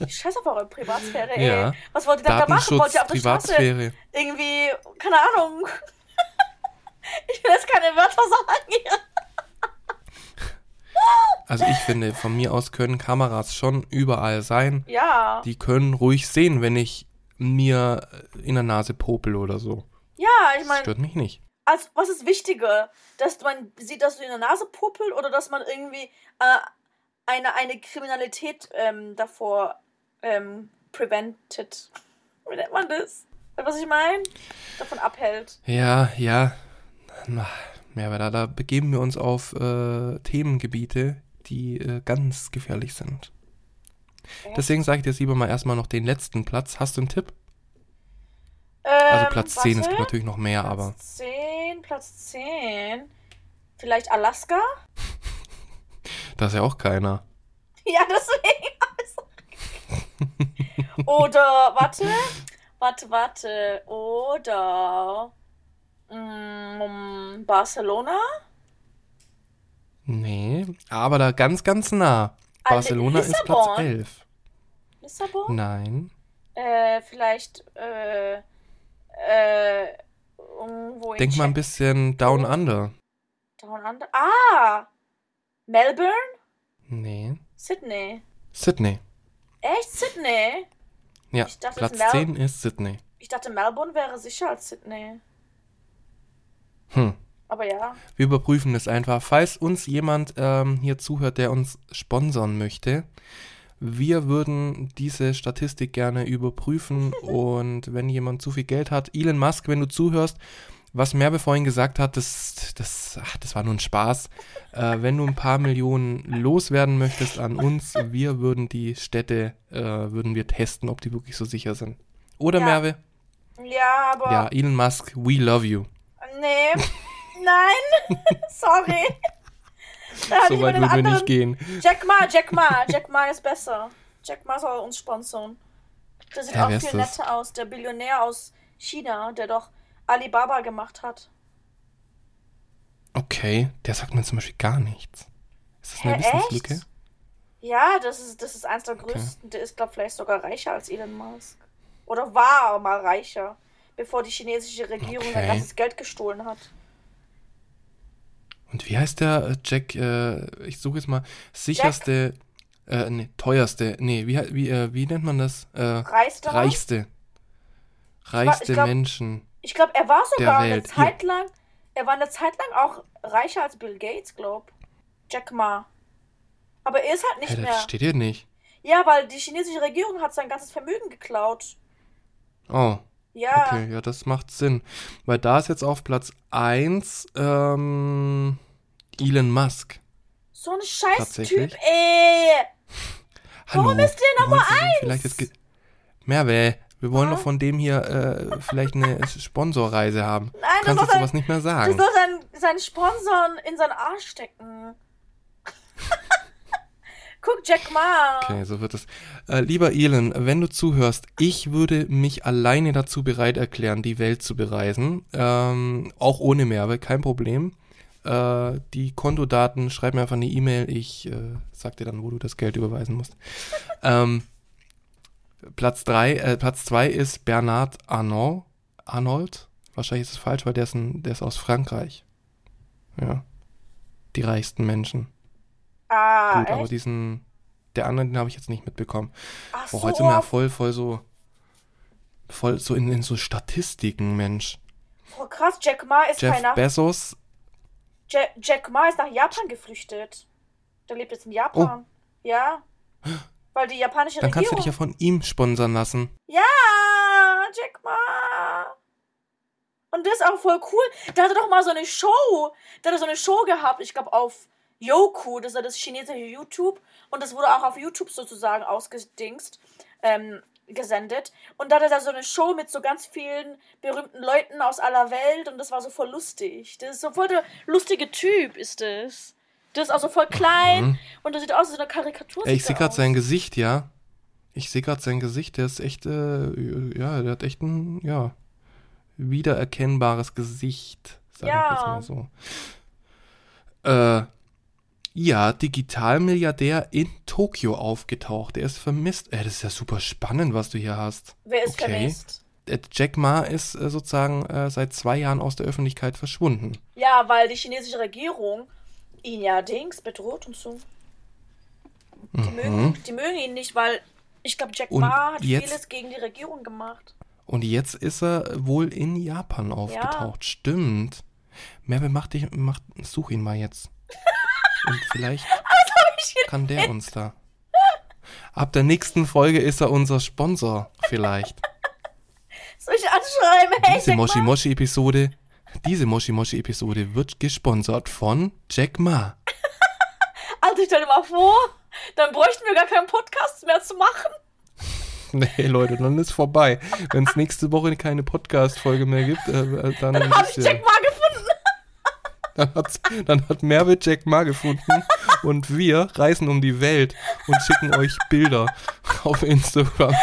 C: Ich scheiß auf eure Privatsphäre, ey.
A: Ja.
C: Was wollt ihr denn da machen? Wollt ihr auf der Straße
A: Privatsphäre.
C: irgendwie, keine Ahnung. ich will jetzt keine Wörter sagen hier.
A: Also ich finde, von mir aus können Kameras schon überall sein.
C: Ja.
A: Die können ruhig sehen, wenn ich mir in der Nase popel oder so.
C: Ja, ich
A: Das
C: meine,
A: stört mich nicht.
C: Also, was ist wichtiger? Dass man sieht, dass du in der Nase puppelt oder dass man irgendwie äh, eine, eine Kriminalität ähm, davor ähm, prevented? Wie nennt man das? Weißt du, Was ich meine? Davon abhält.
A: Ja, ja. Na, ja, aber da, da begeben wir uns auf äh, Themengebiete, die äh, ganz gefährlich sind. Deswegen sage ich dir jetzt lieber mal erstmal noch den letzten Platz. Hast du einen Tipp?
C: Ähm,
A: Also Platz 10, es
C: warte.
A: gibt natürlich noch mehr,
C: Platz
A: aber
C: 10, Platz 10. Vielleicht Alaska?
A: da ist ja auch keiner.
C: Ja, deswegen. Oder, warte, warte, warte. Oder mm, Barcelona?
A: Nee, aber da ganz, ganz nah.
C: Ah,
A: Barcelona ist Platz
C: Lissabon?
A: 11.
C: Lissabon?
A: Nein.
C: Äh, vielleicht, äh, äh, in
A: Denk mal ein bisschen down under.
C: Down under. Ah! Melbourne?
A: Nee.
C: Sydney.
A: Sydney.
C: Echt? Sydney?
A: Ja,
C: Ich dachte,
A: Platz
C: Mel-
A: 10 ist Sydney.
C: Ich dachte, Melbourne wäre sicher als Sydney.
A: Hm.
C: Aber ja.
A: Wir überprüfen das einfach. Falls uns jemand ähm, hier zuhört, der uns sponsern möchte, wir würden diese Statistik gerne überprüfen und wenn jemand zu viel Geld hat, Elon Musk, wenn du zuhörst, was Merve vorhin gesagt hat, das, das, ach, das war nur ein Spaß. Äh, wenn du ein paar Millionen loswerden möchtest an uns, wir würden die Städte, äh, würden wir testen, ob die wirklich so sicher sind. Oder
C: Ja.
A: Merve?
C: Ja, aber.
A: Ja, Elon Musk, we love you.
C: Nee. Nein. Sorry.
A: So weit würden wir nicht gehen.
C: Jack Ma, Jack Ma. Jack Ma ist besser. Jack Ma soll uns sponsern. Der sieht
A: Ja,
C: auch viel
A: ist das?
C: netter aus. Der Billionär aus China, der doch Alibaba gemacht hat.
A: Okay, der sagt mir zum Beispiel gar nichts. Ist das eine
C: Hä,
A: Wissenslücke?
C: echt? Ja, das ist, das ist eins der größten. Der ist, glaube ich, vielleicht sogar reicher als Elon Musk. Oder war mal reicher, bevor die chinesische Regierung sein
A: Okay.
C: ganzes Geld gestohlen hat.
A: Und wie heißt der äh, Jack? Äh, ich suche jetzt mal. Sicherste, äh, nee, teuerste, nee, wie, wie, äh, wie nennt man das? Äh,
C: Reichster?
A: reichste. Reichste
C: glaub-
A: Menschen.
C: Ich glaube, er war sogar eine. Zeit lang, er war eine Zeit lang auch reicher als Bill Gates, glaub. Jack Ma. Aber er ist halt nicht
A: Hä,
C: mehr.
A: das steht hier nicht.
C: Ja, weil die chinesische Regierung hat sein ganzes Vermögen geklaut.
A: Oh,
C: Ja.
A: okay, ja, das macht Sinn. Weil da ist jetzt auf Platz 1 ähm, Elon Musk.
C: So ein scheiß
A: Tatsächlich?
C: Typ, ey.
A: Hallo.
C: Warum ist der Nummer
A: wir wollen von dem Vielleicht jetzt Merve, wir wollen
C: Ah?
A: doch von dem hier äh, vielleicht eine Sponsorreise haben.
C: Nein,
A: Du
C: das
A: kannst jetzt sowas nicht mehr sagen.
C: soll sein, sein Sponsoren in seinen Arsch stecken. Guck, Jack Ma.
A: Okay, so wird es. Äh, lieber Elon, wenn du zuhörst, ich würde mich alleine dazu bereit erklären, die Welt zu bereisen. Ähm, auch ohne Merve, kein Problem. Äh, die Kontodaten, schreib mir einfach eine E-Mail, ich äh, sag dir dann, wo du das Geld überweisen musst. ähm, Platz drei, äh, Platz zwei ist Bernard Arnault. Arnold. Wahrscheinlich ist es falsch, weil der ist, ein, der ist aus Frankreich. Ja. Die reichsten Menschen.
C: Ah,
A: Gut, aber
C: echt?
A: diesen, der andere, den habe ich jetzt nicht mitbekommen.
C: Ach
A: Boah,
C: so.
A: heute sind wir ja voll, voll so, voll so in, in so Statistiken, Mensch.
C: oh, krass, Jack Ma ist
A: Jeff
C: keiner.
A: Bezos,
C: Ja Jack Ma ist nach Japan geflüchtet. Der lebt jetzt in Japan. Ja. Weil die japanische
A: Oh. dann kannst du
C: Regierung.
A: dich ja von ihm sponsern lassen.
C: Ja, Jack Ma. Und das ist auch voll cool. Der hatte doch mal so eine Show. Der hatte so eine Show gehabt, ich glaube auf Yoku, das ist ja das chinesische YouTube. Und das wurde auch auf YouTube sozusagen ausgedingst, ähm, gesendet. Und da hatte er so eine Show mit so ganz vielen berühmten Leuten aus aller Welt. Und das war so voll lustig. Das ist so voll der lustige Typ, ist das. Der ist auch so voll klein.
A: Mhm.
C: Und der sieht aus wie so eine Karikatur.
A: Ey, ich sehe gerade sein Gesicht, ja. Ich sehe gerade sein Gesicht, der ist echt, äh, ja, der hat echt ein, ja, wiedererkennbares Gesicht, sag ich
C: Ja.
A: jetzt mal so. Äh, ja, Digitalmilliardär in Tokio aufgetaucht. Der ist vermisst. Ey, das ist ja super spannend, was du hier hast.
C: Wer ist
A: Okay.
C: vermisst?
A: Äh, Jack Ma ist äh, sozusagen äh, seit zwei Jahren aus der Öffentlichkeit verschwunden.
C: Ja, weil die chinesische Regierung ihn ja Dings bedroht und so. Die, mögen, die mögen ihn nicht, weil ich glaube, Jack
A: Mhm. Und
C: Ma hat
A: jetzt-
C: vieles gegen die Regierung gemacht.
A: Und jetzt ist er wohl in Japan aufgetaucht. Stimmt. Merve, mach dich, mach, such ihn mal jetzt. Und vielleicht kann der uns da. Ab der nächsten Folge ist er unser Sponsor, vielleicht.
C: Soll ich anschreiben? Hey,
A: Diese Moshi? Moshi Episode, diese Moshi Moshi Episode wird gesponsert von Jack Ma.
C: Also stell dir mal vor, dann bräuchten wir gar keinen Podcast mehr zu machen.
A: Nee, Leute, dann ist vorbei. Wenn es nächste Woche keine Podcast-Folge mehr gibt, äh, äh, dann,
C: Dann habe ich Jack Ma gefunden.
A: Dann, hat's, dann hat Merve Jack Ma gefunden und wir reisen um die Welt und schicken euch Bilder auf Instagram,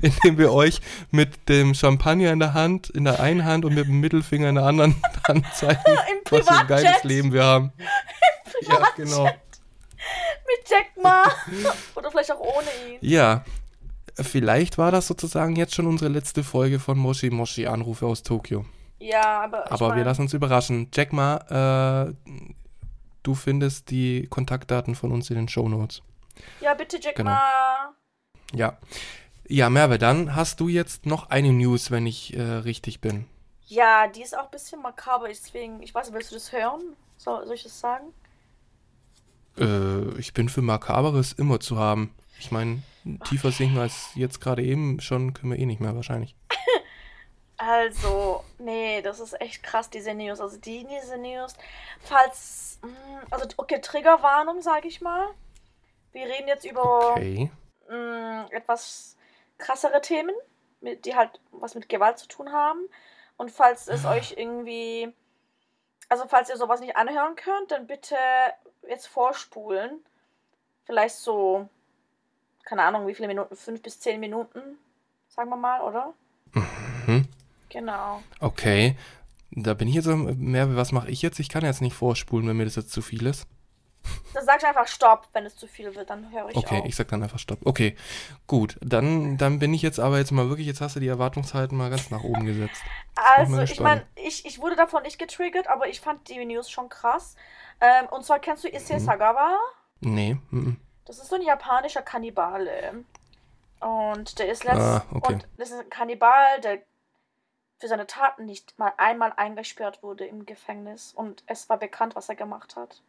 A: indem wir euch mit dem Champagner in der Hand, in der einen Hand und mit dem Mittelfinger in der anderen Hand zeigen,
C: Im
A: was für ein geiles. Leben wir haben. Ja, genau.
C: Mit Jack Ma. Oder vielleicht auch ohne ihn.
A: Ja, vielleicht war das sozusagen jetzt schon unsere letzte Folge von Moshi Moshi Anrufe aus Tokio.
C: Ja, aber.
A: Aber wir
C: mein,
A: lassen uns überraschen. Jack Ma, äh, du findest die Kontaktdaten von uns in den Shownotes.
C: Ja, bitte, Jack
A: Genau.
C: Ma.
A: Ja. Ja, Merve, dann hast du jetzt noch eine News, wenn ich äh, richtig bin.
C: Ja, die ist auch ein bisschen makaber, deswegen, ich weiß nicht, willst du das hören? Soll, soll ich das sagen?
A: Äh, ich bin für Makaberes immer zu haben. Ich meine, tiefer sinken als jetzt gerade eben schon können wir eh nicht mehr wahrscheinlich.
C: Also, nee, das ist echt krass, diese News. Also die diese News, falls, mh, also okay, Triggerwarnung, sage ich mal. Wir reden jetzt über
A: Okay.
C: mh, etwas krassere Themen, mit, die halt was mit Gewalt zu tun haben. Und falls es euch irgendwie, also falls ihr sowas nicht anhören könnt, dann bitte jetzt vorspulen. Vielleicht so, keine Ahnung, wie viele Minuten, fünf bis zehn Minuten, sagen wir mal, oder? Genau.
A: Okay. Da bin ich jetzt mehr, was mache ich jetzt? Ich kann jetzt nicht vorspulen, wenn mir das jetzt zu viel ist.
C: Dann sagst du einfach Stopp, wenn es zu viel wird, dann höre ich
A: Okay,
C: auf.
A: ich sag dann einfach Stopp. Okay, gut. Dann, dann bin ich jetzt aber jetzt mal wirklich, jetzt hast du die Erwartungshalten mal ganz nach oben gesetzt.
C: Also, ich meine, ich, ich wurde davon nicht getriggert, aber ich fand die News schon krass. Ähm, und zwar kennst du Issei
A: Mhm.
C: Sagawa?
A: Nee. mhm.
C: Das ist so ein japanischer Kannibale. Und der ist letzt
A: Ah, okay.
C: und das ist ein Kannibal, der für seine Taten nicht mal einmal eingesperrt wurde im Gefängnis. Und es war bekannt, was er gemacht hat.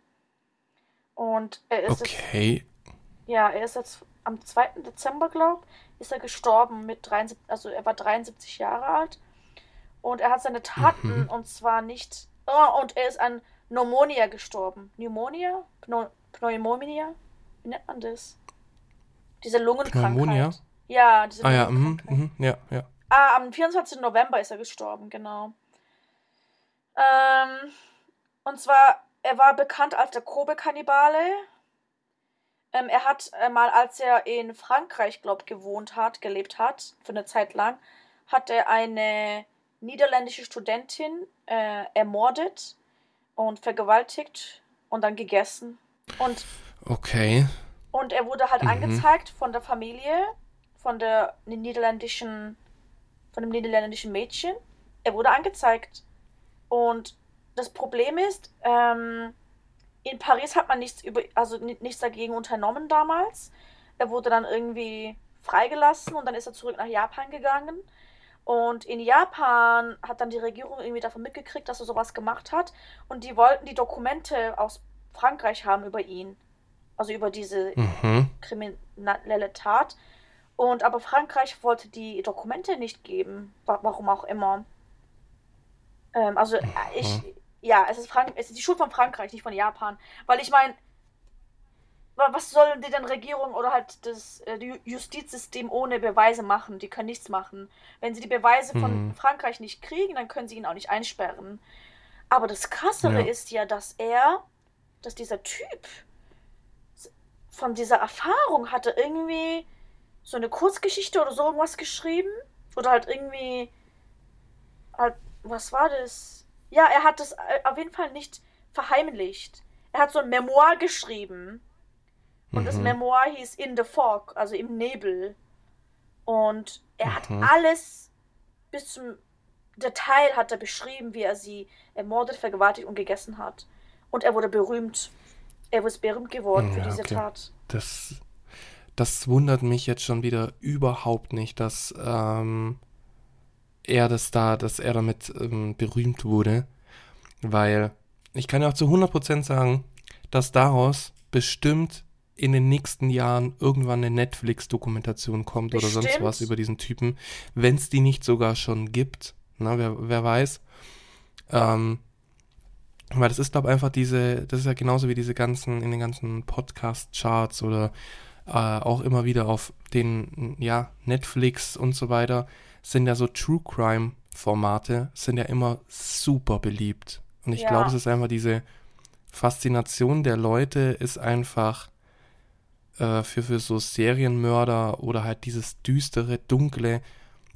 C: Und er ist jetzt,
A: Okay.
C: ja, er ist jetzt am 2. Dezember, glaube ist er gestorben mit 73, also er war 73 Jahre alt. Und er hat seine Taten,
A: Mhm.
C: und zwar nicht, oh, und er ist an Pneumonia gestorben. Pneumonia? Pneu Pneumonia? Wie nennt man das? Diese Lungenkrankheit.
A: Pneumonia?
C: Ja, diese
A: Ah ja, mhm,
C: Lungenkrankheit.
A: mhm, ja, ja.
C: Ah, am 24. November ist er gestorben, genau. Ähm, und zwar, er war bekannt als der Kobe-Kannibale. Ähm, er hat äh, mal, als er in Frankreich, glaub, gewohnt hat, gelebt hat, für eine Zeit lang, hat er eine niederländische Studentin äh, ermordet und vergewaltigt und dann gegessen. Und
A: Okay.
C: und er wurde halt
A: Mhm.
C: angezeigt von der Familie, von der niederländischen, von dem niederländischen Mädchen. Er wurde angezeigt. Und das Problem ist, ähm, in Paris hat man nichts über, also ni- nichts dagegen unternommen damals. Er wurde dann irgendwie freigelassen und dann ist er zurück nach Japan gegangen. Und in Japan hat dann die Regierung irgendwie davon mitgekriegt, dass er sowas gemacht hat. Und die wollten die Dokumente aus Frankreich haben über ihn. Also über diese
A: Mhm.
C: kriminelle Tat. Und aber Frankreich wollte die Dokumente nicht geben, wa warum auch immer. Ähm, also äh, ich, ja, es ist, Frank es ist die Schuld von Frankreich, nicht von Japan. Weil ich meine, was sollen die denn Regierung oder halt das äh, Ju- Justizsystem ohne Beweise machen? Die können nichts machen. Wenn sie die Beweise von
A: Mhm.
C: Frankreich nicht kriegen, dann können sie ihn auch nicht einsperren. Aber das Krassere
A: Ja.
C: ist ja, dass er, dass dieser Typ von dieser Erfahrung hatte irgendwie so eine Kurzgeschichte oder so irgendwas geschrieben. Oder halt irgendwie. Halt, was war das? Ja, er hat das äh, auf jeden Fall nicht verheimlicht. Er hat so ein Memoir geschrieben. Und das
A: Mhm.
C: Memoir hieß In the Fog, also im Nebel. Und er hat
A: Mhm.
C: alles bis zum Detail hat er beschrieben, wie er sie ermordet, vergewaltigt und gegessen hat. Und er wurde berühmt. Er ist berühmt geworden für
A: Ja,
C: diese
A: okay.
C: Tat.
A: Das, das wundert mich jetzt schon wieder überhaupt nicht, dass ähm, er das da, dass er damit ähm, berühmt wurde. Weil ich kann ja auch zu 100% sagen, dass daraus bestimmt in den nächsten Jahren irgendwann eine Netflix-Dokumentation kommt oder sonst was über diesen Typen, wenn es die nicht sogar schon gibt. Na, wer, wer weiß. Ähm, weil das ist, glaube ich, einfach diese, das ist ja genauso wie diese ganzen, in den ganzen Podcast-Charts oder äh, auch immer wieder auf den, ja, Netflix und so weiter, sind ja so True Crime-Formate, sind ja immer super beliebt. Und ich
C: Ja.
A: glaube, es ist einfach diese Faszination der Leute ist einfach äh, für, für so Serienmörder oder halt dieses düstere, dunkle,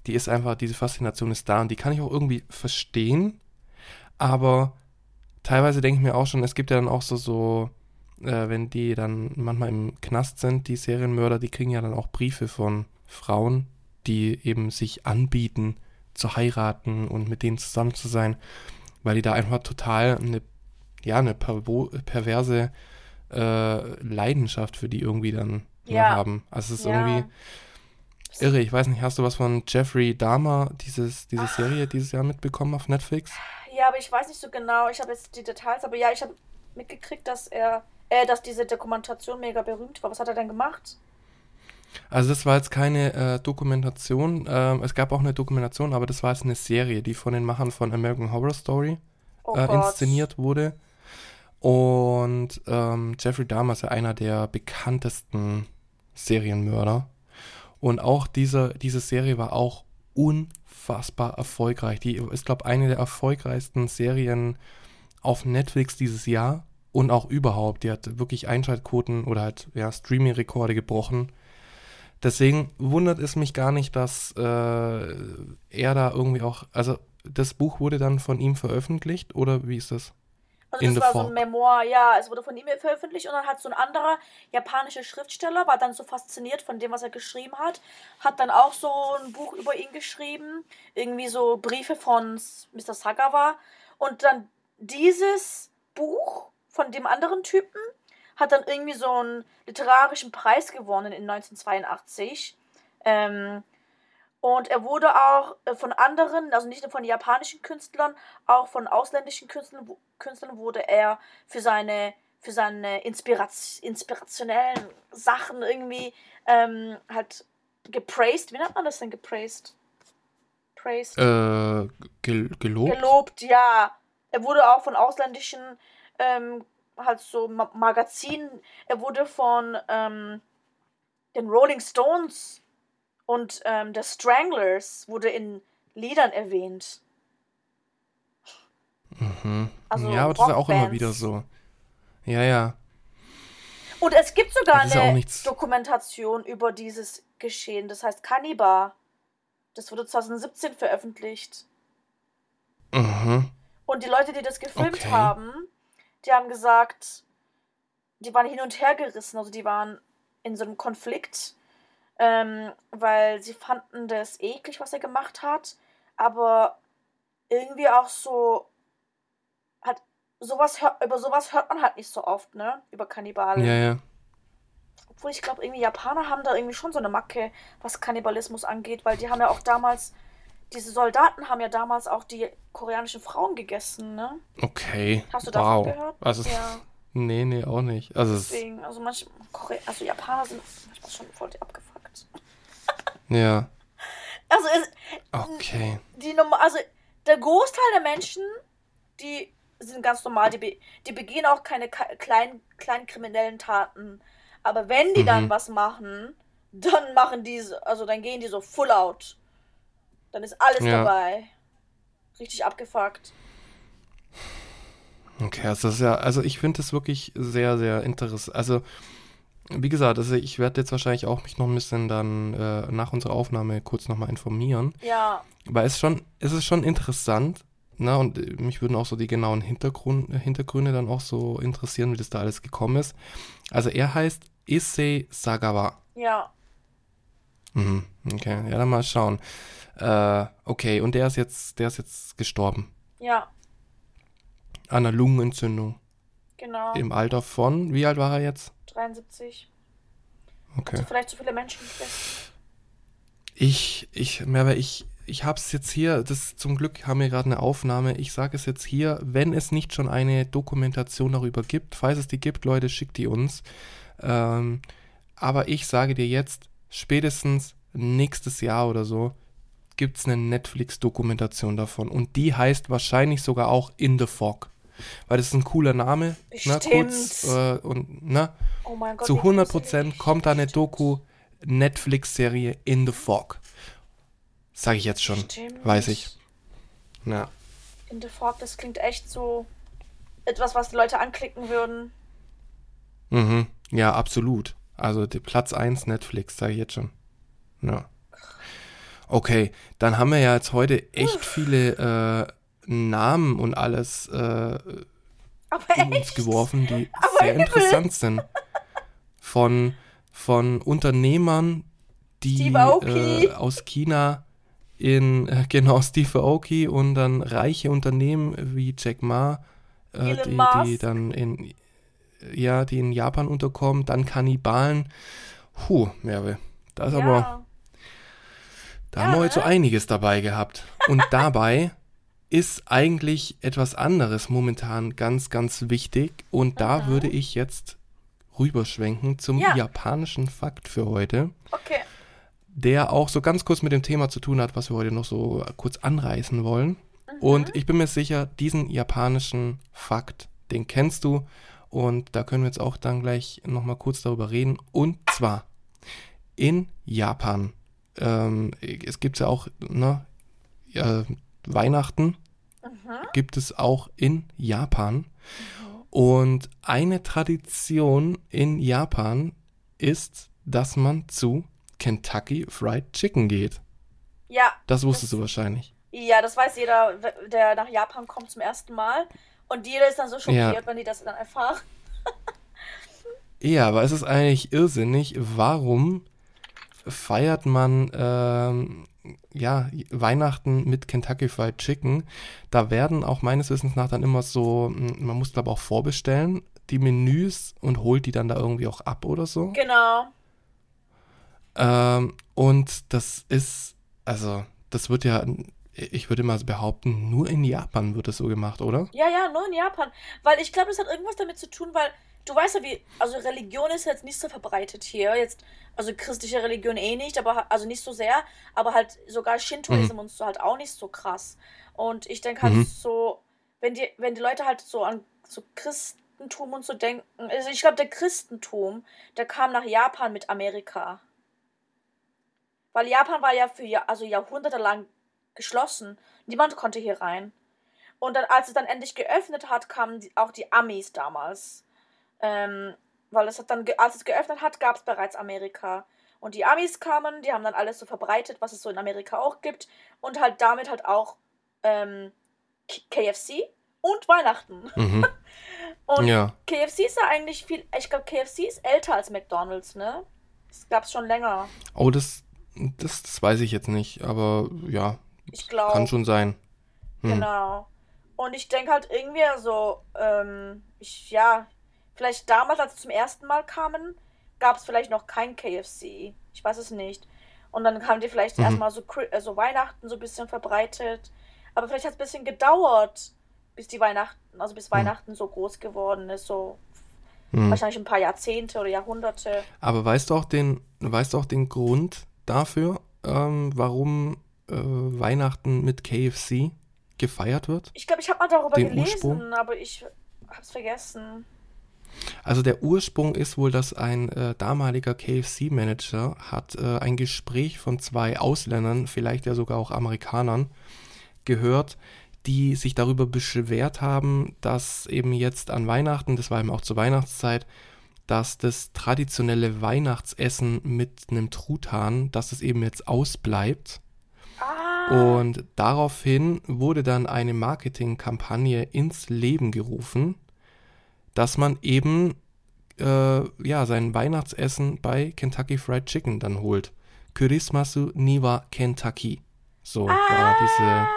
A: die ist einfach, diese Faszination ist da und die kann ich auch irgendwie verstehen, aber teilweise denke ich mir auch schon, es gibt ja dann auch so, so, äh, wenn die dann manchmal im Knast sind, die Serienmörder, die kriegen ja dann auch Briefe von Frauen, die eben sich anbieten zu heiraten und mit denen zusammen zu sein, weil die da einfach total eine, ja, eine perverse äh, Leidenschaft für die irgendwie dann
C: Ja.
A: haben. Also es ist
C: Ja.
A: irgendwie, Irre, ich weiß nicht, hast du was von Jeffrey Dahmer, dieses, diese Serie dieses Jahr mitbekommen auf Netflix?
C: Ja, aber ich weiß nicht so genau. Ich habe jetzt die Details, aber ja, ich habe mitgekriegt, dass er, äh, dass diese Dokumentation mega berühmt war. Was hat er denn gemacht?
A: Also das war jetzt keine äh, Dokumentation. Ähm, es gab auch eine Dokumentation, aber das war jetzt eine Serie, die von den Machern von American Horror Story
C: Oh
A: äh, inszeniert wurde. Und ähm, Jeffrey Dahmer ist ja einer der bekanntesten Serienmörder. Und auch diese, diese Serie war auch unfassbar erfolgreich. Die ist, glaube ich, eine der erfolgreichsten Serien auf Netflix dieses Jahr und auch überhaupt. Die hat wirklich Einschaltquoten oder halt ja, Streaming-Rekorde gebrochen. Deswegen wundert es mich gar nicht, dass äh, er da irgendwie auch, also das Buch wurde dann von ihm veröffentlicht oder wie ist das?
C: Also
A: In
C: das war so ein. Memoir, ja, es wurde von ihm veröffentlicht und dann hat so ein anderer japanischer Schriftsteller, war dann so fasziniert von dem, was er geschrieben hat, hat dann auch so ein Buch über ihn geschrieben, irgendwie so Briefe von Mr. Sagawa und dann dieses Buch von dem anderen Typen hat dann irgendwie so einen literarischen Preis gewonnen in 1982. Ähm, und er wurde auch äh, von anderen, also nicht nur von japanischen Künstlern, auch von ausländischen Künstlern, Künstlern wurde er für seine, für seine Inspiraz inspirationellen Sachen irgendwie ähm, halt gepraised. Wie nennt man das denn gepraised? Praised.
A: Äh, gel gelobt?
C: Gelobt, ja. Er wurde auch von ausländischen ähm, halt so Ma Magazinen, er wurde von ähm, den Rolling Stones und ähm, der Stranglers wurde in Liedern erwähnt.
A: Mhm.
C: Also
A: ja, aber das ist ja auch immer wieder so. Ja, ja.
C: Und es gibt sogar eine Dokumentation über dieses Geschehen, das heißt Cannibal. Das wurde 2017 veröffentlicht.
A: Mhm.
C: Und die Leute, die das gefilmt
A: Okay.
C: haben, die haben gesagt, die waren hin und her gerissen, also die waren in so einem Konflikt, ähm, weil sie fanden das eklig, was er gemacht hat, aber irgendwie auch so, hat sowas hört, über sowas hört man halt nicht so oft, ne? Über Kannibalen.
A: Ja, ja.
C: Obwohl ich glaube, irgendwie Japaner haben da irgendwie schon so eine Macke, was Kannibalismus angeht, weil die haben ja auch damals, diese Soldaten haben ja damals auch die koreanischen Frauen gegessen, ne?
A: Okay.
C: Hast du davon
A: wow.
C: gehört?
A: Also,
C: Ja,
A: Nee, nee, auch nicht. Also, es,
C: deswegen, also manche, Kore also Japaner sind manchmal schon voll abgefuckt.
A: ja.
C: Also es,
A: Okay.
C: die also der Großteil der Menschen, die sind ganz normal, die, be die begehen auch keine kleinen, kleinen kriminellen Taten. Aber wenn die dann
A: Mhm.
C: was machen, dann machen die, so- also dann gehen die so full out. Dann ist alles
A: Ja.
C: dabei. Richtig abgefuckt.
A: Okay, also das ist ja, also ich finde das wirklich sehr, sehr interessant. Also, wie gesagt, also ich werde jetzt wahrscheinlich auch mich noch ein bisschen dann äh, nach unserer Aufnahme kurz nochmal informieren.
C: Ja,
A: Weil es schon, es ist schon interessant, ne? Und äh, mich würden auch so die genauen Hintergrund, äh, Hintergründe dann auch so interessieren, wie das da alles gekommen ist. Also er heißt Issei Sagawa.
C: ja.
A: Mhm, okay, ja, dann mal schauen. Äh, okay, und der ist jetzt, der ist jetzt gestorben.
C: Ja,
A: An einer Lungenentzündung.
C: genau.
A: Im Alter von, wie alt war er jetzt?
C: 73.
A: Okay.
C: Also vielleicht zu viele Menschen gegessen.
A: Ich, ich, Merve, ich, ich hab's jetzt hier, das zum Glück haben wir gerade eine Aufnahme. Ich sage es jetzt hier, wenn es nicht schon eine Dokumentation darüber gibt, falls es die gibt, Leute, schickt die uns. Ähm, aber ich sage dir jetzt, spätestens nächstes Jahr oder so gibt's eine Netflix-Dokumentation davon. Und die heißt wahrscheinlich sogar auch In the Fog. Weil das ist ein cooler Name. Ne, kurz, äh, und, ne?
C: Oh mein Gott.
A: Zu
C: wie
A: 100%
C: gruselig.
A: kommt da eine Doku Netflix-Serie In the Fog. Sag ich jetzt schon.
C: Stimmt.
A: Weiß ich. Ja.
C: In the Fog, das klingt echt so etwas, was die Leute anklicken würden.
A: Mhm. Ja, absolut. Also die Platz 1 Netflix, sage ich jetzt schon. Ja. Okay, dann haben wir ja jetzt heute echt viele äh, Namen und alles äh, um uns geworfen, die
C: Aber
A: sehr
C: übel.
A: interessant sind. Von, von Unternehmern, die äh, aus China in, äh, genau, Steve Aoki und dann reiche Unternehmen wie Jack Ma, äh, die, die dann in, ja, die in Japan unterkommen, dann Kannibalen. Puh, Merve, das ist aber,
C: Ja.
A: Da ja, haben wir heute so einiges dabei gehabt. Und dabei ist eigentlich etwas anderes momentan ganz, ganz wichtig. Und da mhm. würde ich jetzt rüberschwenken zum ja. japanischen Fakt für heute.
C: Okay.
A: Der auch so ganz kurz mit dem Thema zu tun hat, was wir heute noch so kurz anreißen wollen. Mhm. Und ich bin mir sicher, diesen japanischen Fakt, den kennst du. Und da können wir jetzt auch dann gleich nochmal kurz darüber reden. Und zwar in Japan. Ähm, es gibt ja auch ne, äh, Weihnachten. Mhm. Gibt es auch in Japan. Mhm. Und eine Tradition in Japan ist, dass man zu Kentucky Fried Chicken geht.
C: Ja.
A: Das wusstest das, du wahrscheinlich.
C: Ja, das weiß jeder, der nach Japan kommt zum ersten Mal. Und jeder ist dann so schockiert, ja. wenn die das dann erfahren.
A: ja, aber es ist eigentlich irrsinnig. Warum feiert man ähm, ja, Weihnachten mit Kentucky Fried Chicken? Da werden auch meines Wissens nach dann immer so, hm, man muss glaube auch vorbestellen, die Menüs und holt die dann da irgendwie auch ab oder so.
C: Genau.
A: Ähm, und das ist, also, das wird ja ich würde mal behaupten, nur in Japan wird das so gemacht, oder?
C: Ja, ja, nur in Japan. Weil ich glaube, es hat irgendwas damit zu tun, weil du weißt ja, wie, also Religion ist jetzt nicht so verbreitet hier. Jetzt, also christliche Religion eh nicht, aber also nicht so sehr, aber halt sogar Shintoism mhm. und so halt auch nicht so krass. Und ich denke halt mhm. so, wenn die, wenn die Leute halt so an so Christentum und so denken, also ich glaube, der Christentum, der kam nach Japan mit Amerika. Weil Japan war ja für also Jahrhunderte lang geschlossen. Niemand konnte hier rein. Und dann, als es dann endlich geöffnet hat, kamen die, auch die Amis damals. Ähm, weil es hat dann, als es geöffnet hat, gab es bereits Amerika. Und die Amis kamen, die haben dann alles so verbreitet, was es so in Amerika auch gibt. Und halt damit halt auch ähm, KFC und Weihnachten. Mhm. und ja. KFC ist ja eigentlich viel, ich glaube, KFC ist älter als McDonalds, ne? Das gab es schon länger.
A: Oh, das, das, das weiß ich jetzt nicht, aber ja,
C: ich glaube.
A: Kann schon sein.
C: Hm. Genau. Und ich denke halt irgendwie so, ähm, ich, ja, vielleicht damals, als sie zum ersten Mal kamen, gab es vielleicht noch kein KFC. Ich weiß es nicht. Und dann haben die vielleicht mhm. erstmal so, äh, so Weihnachten so ein bisschen verbreitet. Aber vielleicht hat es ein bisschen gedauert, bis die Weihnachten, also bis mhm. Weihnachten so groß geworden ist. So mhm. wahrscheinlich ein paar Jahrzehnte oder Jahrhunderte.
A: Aber weißt du auch den, weißt du auch den Grund dafür, ähm, warum äh, Weihnachten mit KFC gefeiert wird?
C: Ich glaube, ich habe mal darüber Den gelesen, Ursprung. aber ich habe es vergessen.
A: Also der Ursprung ist wohl, dass ein äh, damaliger KFC-Manager hat äh, ein Gespräch von zwei Ausländern, vielleicht ja sogar auch Amerikanern, gehört, die sich darüber beschwert haben, dass eben jetzt an Weihnachten, das war eben auch zur Weihnachtszeit, dass das traditionelle Weihnachtsessen mit einem Truthahn, dass es eben jetzt ausbleibt und daraufhin wurde dann eine Marketingkampagne ins Leben gerufen, dass man eben äh, ja, sein Weihnachtsessen bei Kentucky Fried Chicken dann holt. Kurismasu Niwa Kentucky. So ah. war diese,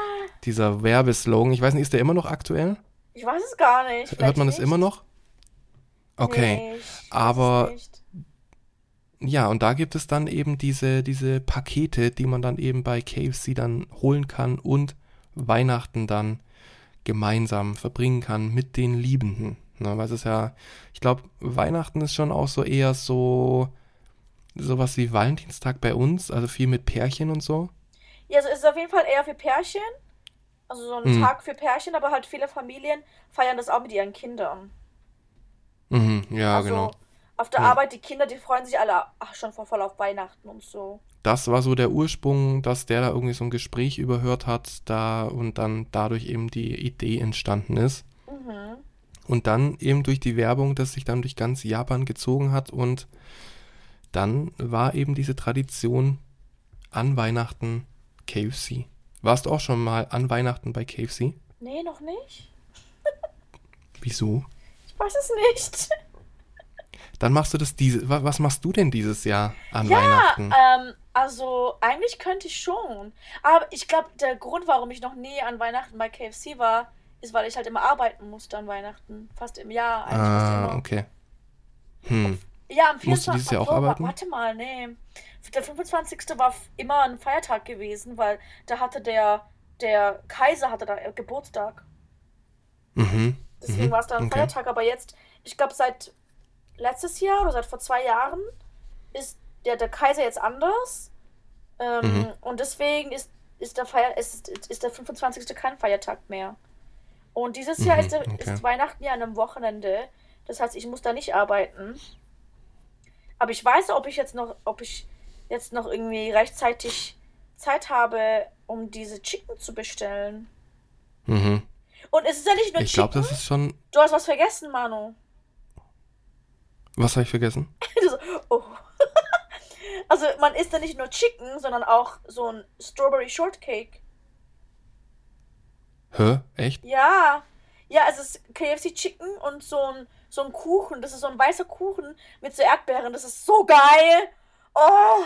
A: dieser Werbeslogan. Ich weiß nicht, ist der immer noch aktuell?
C: Ich weiß es gar nicht.
A: Hört man das immer noch? Okay. Nee, aber ja, und da gibt es dann eben diese, diese Pakete, die man dann eben bei KFC dann holen kann und Weihnachten dann gemeinsam verbringen kann mit den Liebenden. Ne, weil es ist ja, ich glaube, Weihnachten ist schon auch so eher so sowas wie Valentinstag bei uns, also viel mit Pärchen und so.
C: Ja, also ist es auf jeden Fall eher für Pärchen. Also so ein mhm. Tag für Pärchen, aber halt viele Familien feiern das auch mit ihren Kindern.
A: Mhm, ja, also, genau.
C: Auf der ja. Arbeit, die Kinder, die freuen sich alle ach, schon voll auf Weihnachten und so.
A: Das war so der Ursprung, dass der da irgendwie so ein Gespräch überhört hat, da und dann dadurch eben die Idee entstanden ist. Mhm. Und dann eben durch die Werbung, dass sich dann durch ganz Japan gezogen hat und dann war eben diese Tradition an Weihnachten KFC. Warst du auch schon mal an Weihnachten bei KFC?
C: Nee, noch nicht.
A: Wieso?
C: Ich weiß es nicht.
A: Dann machst du das diese. Was machst du denn dieses Jahr an
C: ja,
A: Weihnachten?
C: Ähm, also eigentlich könnte ich schon. Aber ich glaube, der Grund, warum ich noch nie an Weihnachten bei KFC war, ist, weil ich halt immer arbeiten musste an Weihnachten. Fast im Jahr.
A: ah, okay. Hm.
C: Ja, am 24.
A: Musst du dieses Jahr auch arbeiten?
C: Warte mal, nee. Der 25. war immer ein Feiertag gewesen, weil da hatte der, der Kaiser hatte da äh, Geburtstag.
A: Mhm.
C: Deswegen
A: mhm,
C: war es da ein
A: okay.
C: Feiertag. Aber jetzt, ich glaube, seit letztes Jahr oder seit vor zwei Jahren ist der, der Kaiser jetzt anders. Ähm,
A: Mhm.
C: Und deswegen ist, ist, der Feier, ist, ist der 25. kein Feiertag mehr. Und dieses Jahr
A: Mhm,
C: ist, der,
A: okay.
C: ist Weihnachten ja an einem Wochenende. Das heißt, ich muss da nicht arbeiten. Aber ich weiß, ob ich jetzt noch, ob ich jetzt noch irgendwie rechtzeitig Zeit habe, um diese Chicken zu bestellen.
A: Mhm.
C: Und es ist ja nicht nur
A: Ich glaube,
C: Chicken.
A: das ist schon.
C: Du hast was vergessen, Manu.
A: Was habe ich vergessen?
C: Oh. Also man isst da nicht nur Chicken, sondern auch so ein Strawberry Shortcake.
A: Hä? Echt?
C: Ja. Ja, es ist KFC Chicken und so ein, so ein Kuchen. Das ist so ein weißer Kuchen mit so Erdbeeren. Das ist so geil. Oh.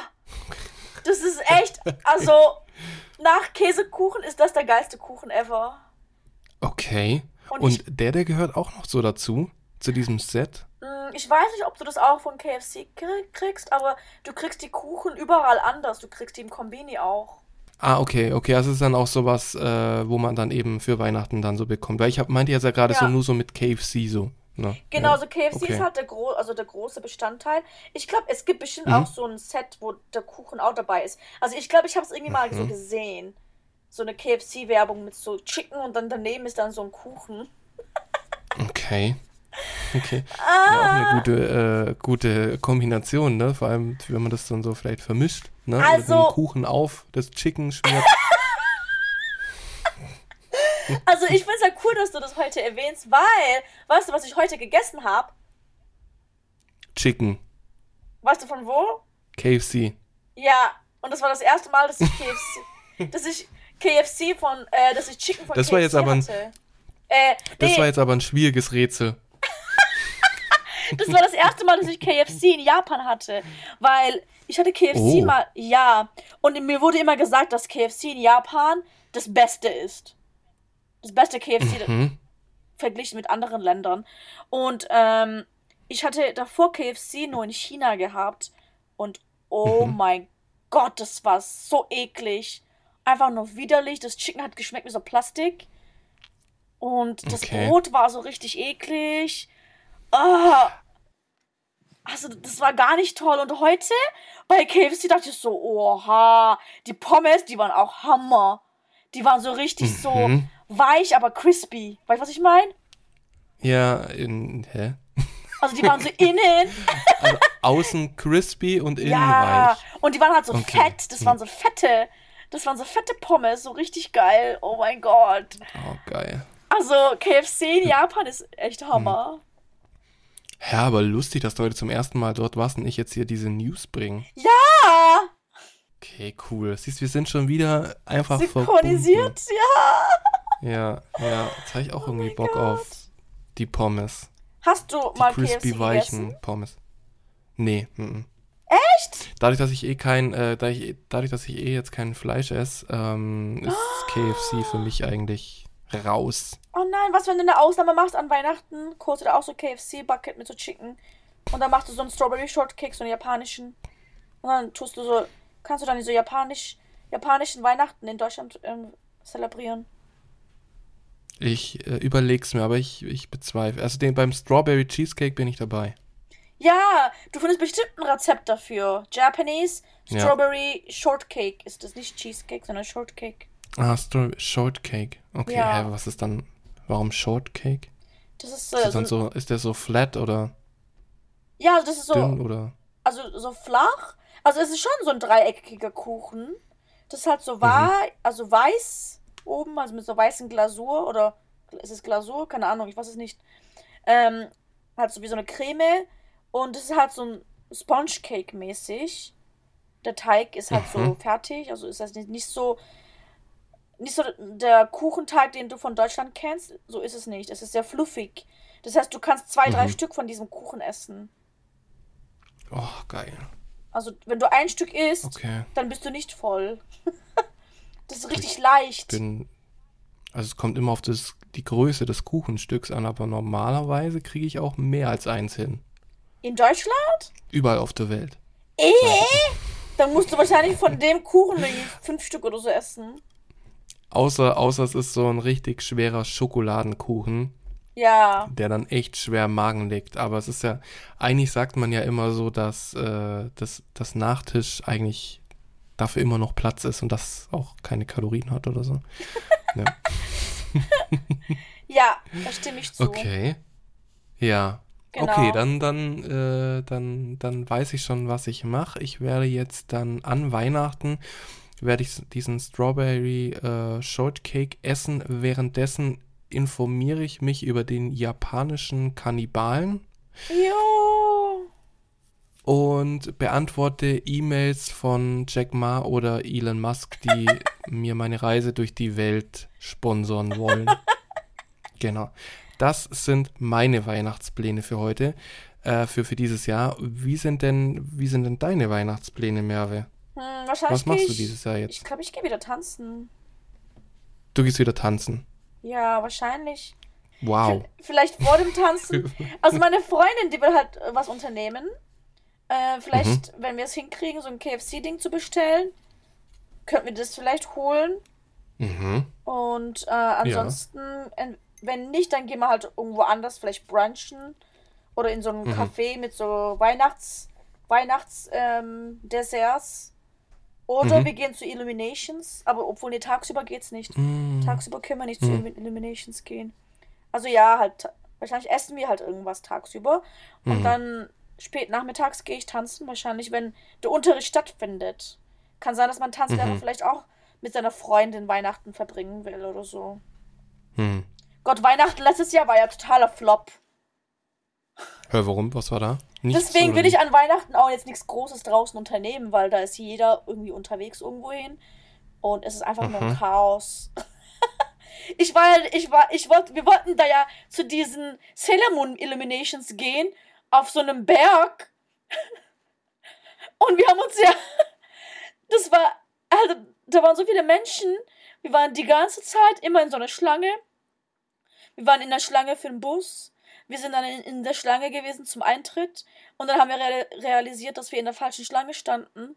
C: Das ist echt, also nach Käsekuchen ist das der geilste Kuchen ever.
A: Okay.
C: Und
A: Und der, der gehört auch noch so dazu, zu diesem Set.
C: Mm, Ich weiß nicht, ob du das auch von KFC krie- kriegst, aber du kriegst die Kuchen überall anders. Du kriegst die im Kombini auch.
A: Ah, okay, okay. Also es ist dann auch sowas, äh, wo man dann eben für Weihnachten dann so bekommt. Weil ich hab, meinte jetzt ja gerade
C: Ja.
A: so nur so mit KFC so. Ne?
C: Genau,
A: ja.
C: so KFC
A: okay.
C: ist halt der, gro also der große Bestandteil. Ich glaube, es gibt bestimmt
A: Mhm.
C: auch so ein Set, wo der Kuchen auch dabei ist. Also ich glaube, ich habe es irgendwie mal so
A: Mhm.
C: gesehen. So eine KFC-Werbung mit so Chicken und dann daneben ist dann so ein Kuchen.
A: Okay. Okay.
C: Ah,
A: Ja, auch eine gute, äh, gute Kombination, ne? Vor allem, wenn man das dann so vielleicht vermischt, ne? Oder
C: Also-
A: den Kuchen auf, das Chicken schmiert.
C: also ich finde es ja cool, dass du das heute erwähnst, weil, weißt du, was ich heute gegessen habe?
A: Chicken.
C: Weißt du von wo?
A: KFC.
C: Ja, und das war das erste Mal, dass ich KFC, dass ich KFC von, äh, dass ich Chicken von
A: Das
C: KFC
A: war jetzt aber ein-
C: hatte. Äh,
A: Das
C: nee,
A: war jetzt aber ein schwieriges Rätsel.
C: Das war das erste Mal, dass ich KFC in Japan hatte. Weil ich hatte KFC
A: Oh.
C: mal, ja. Und mir wurde immer gesagt, dass KFC in Japan das Beste ist. Das beste KFC
A: Hm?
C: verglichen mit anderen Ländern. Und ähm, ich hatte davor KFC nur in China gehabt. Und oh
A: Mhm.
C: mein Gott, das war so eklig. Einfach nur widerlich. Das Chicken hat geschmeckt wie so Plastik. Und das
A: Okay.
C: Brot war so richtig eklig. Ah. Also, das war gar nicht toll. Und heute bei KFC dachte ich so, oha, die Pommes, die waren auch Hammer. Die waren so richtig so
A: Mhm.
C: weich, aber crispy. Weißt du, was ich meine?
A: Ja, in, hä?
C: Also, die waren so innen.
A: Also außen crispy und innen
C: ja.
A: weich.
C: Und die waren halt so
A: Okay.
C: fett. Das waren so fette. Das waren so fette Pommes. So richtig geil. Oh mein Gott.
A: Oh, geil.
C: Also, KFC in Japan ist echt Hammer.
A: Ja, aber lustig, dass du heute zum ersten Mal dort warst und ich jetzt hier diese News bringe.
C: Ja.
A: Okay, cool. Siehst, wir sind schon wieder einfach
C: Synchronisiert. Ja.
A: Ja, ja. Jetzt habe ich auch irgendwie
C: mein
A: Bock
C: Gott.
A: auf die Pommes.
C: Hast du
A: Die
C: mal
A: crispy
C: KFC
A: weichen
C: gegessen?
A: Pommes. Nee, mhm.
C: Echt?
A: Dadurch, dass ich eh kein, äh, da ich, dadurch, dass ich eh jetzt kein Fleisch esse, ähm, ist KFC für mich eigentlich raus.
C: Oh nein, was, wenn du eine Ausnahme machst an Weihnachten? Kurz oder auch so KFC-Bucket mit so Chicken. Und dann machst du so einen Strawberry Shortcake, so einen japanischen. Und dann tust du so, kannst du dann so japanisch, japanischen Weihnachten in Deutschland ähm, zelebrieren.
A: Ich äh, überleg's mir, aber ich, ich bezweifle. Also den beim Strawberry Cheesecake bin ich dabei.
C: Ja, du findest bestimmt ein Rezept dafür. Japanese
A: Ja.
C: Strawberry Shortcake ist das nicht Cheesecake, sondern Shortcake.
A: Ah, Strawberry Shortcake. Okay,
C: Ja.
A: hä, was ist dann, warum Shortcake?
C: Das ist,
A: Ist,
C: äh,
A: dann
C: so,
A: so, ist der so flat oder
C: ja, das ist so,
A: dünn oder?
C: also so flach. Also es ist schon so ein dreieckiger Kuchen. Das ist halt
A: Mhm.
C: so wei also weiß oben, also mit so weißen Glasur oder ist es Glasur? Keine Ahnung, ich weiß es nicht. Ähm, halt so wie so eine Creme und es ist halt so ein Sponge Cake mäßig. Der Teig ist halt so
A: Mhm.
C: fertig, also ist das nicht, nicht so nicht so der Kuchenteig, den du von Deutschland kennst, so ist es nicht. Es ist sehr fluffig. Das heißt, du kannst zwei, drei
A: Mhm.
C: Stück von diesem Kuchen essen.
A: Oh, geil.
C: Also, wenn du ein Stück isst,
A: Okay.
C: dann bist du nicht voll. das ist richtig leicht.
A: Bin, also es kommt immer auf das, die Größe des Kuchenstücks an, aber normalerweise kriege ich auch mehr als eins hin.
C: In Deutschland?
A: Überall auf der Welt.
C: Äh? Dann musst du wahrscheinlich von dem Kuchen fünf Stück oder so essen.
A: Außer, außer es ist so ein richtig schwerer Schokoladenkuchen,
C: Ja.
A: der dann echt schwer im Magen liegt. Aber es ist ja, eigentlich sagt man ja immer so, dass äh, das, das Nachtisch eigentlich dafür immer noch Platz ist und das auch keine Kalorien hat oder so. Ja.
C: Ja, da stimme ich zu.
A: Okay. Ja.
C: Genau.
A: Okay, dann, dann, äh, dann, dann weiß ich schon, was ich mache. Ich werde jetzt dann an Weihnachten werde ich diesen Strawberry äh, Shortcake essen. Währenddessen informiere ich mich über den japanischen Kannibalen
C: Jo.
A: und beantworte E-Mails von Jack Ma oder Elon Musk, die mir meine Reise durch die Welt sponsoren wollen. genau. Das sind meine Weihnachtspläne für heute, äh, für, für dieses Jahr. Wie sind denn, wie sind denn deine Weihnachtspläne, Merve?
C: Hm, wahrscheinlich
A: Was machst
C: geh
A: du
C: ich,
A: dieses Jahr
C: Ich
A: jetzt?
C: glaube, ich gehe wieder tanzen.
A: Du gehst wieder tanzen.
C: Ja, wahrscheinlich.
A: Wow.
C: Vielleicht vor dem Tanzen. Also meine Freundin, die will halt äh, was unternehmen. Äh, vielleicht,
A: Mhm.
C: wenn wir es hinkriegen, so ein KFC-Ding zu bestellen, könnten wir das vielleicht holen.
A: Mhm.
C: Und äh, ansonsten, en- wenn nicht, dann gehen wir halt irgendwo anders, vielleicht brunchen. Oder in so einem
A: Mhm.
C: Café mit so Weihnachts, Weihnachts ähm, Desserts. Oder
A: Mhm.
C: wir gehen zu Illuminations. Aber obwohl, nee, tagsüber geht's nicht.
A: Mm.
C: Tagsüber können wir nicht zu
A: Mhm.
C: Illumi- Illuminations gehen. Also ja, halt, wahrscheinlich essen wir halt irgendwas tagsüber. Und
A: Mhm.
C: dann spät nachmittags gehe ich tanzen, wahrscheinlich, wenn der Unterricht stattfindet. Kann sein, dass mein Tanzlehrer
A: Mhm.
C: vielleicht auch mit seiner Freundin Weihnachten verbringen will oder so.
A: Hm.
C: Gott, Weihnachten letztes Jahr war ja totaler Flop.
A: Hör, warum? Was war da? Nichts,
C: Deswegen will ich an Weihnachten auch jetzt nichts Großes draußen unternehmen, weil da ist jeder irgendwie unterwegs irgendwo hin. Und es ist einfach nur ein
A: Mhm.
C: Chaos. ich war, ich war, ich wollte, wir wollten da ja zu diesen Sailor Moon Illuminations gehen, auf so einem Berg. Und wir haben uns ja, das war, also, da waren so viele Menschen. Wir waren die ganze Zeit immer in so einer Schlange. Wir waren in der Schlange für den Bus. Wir sind dann in, in der Schlange gewesen zum Eintritt. Und dann haben wir real realisiert, dass wir in der falschen Schlange standen.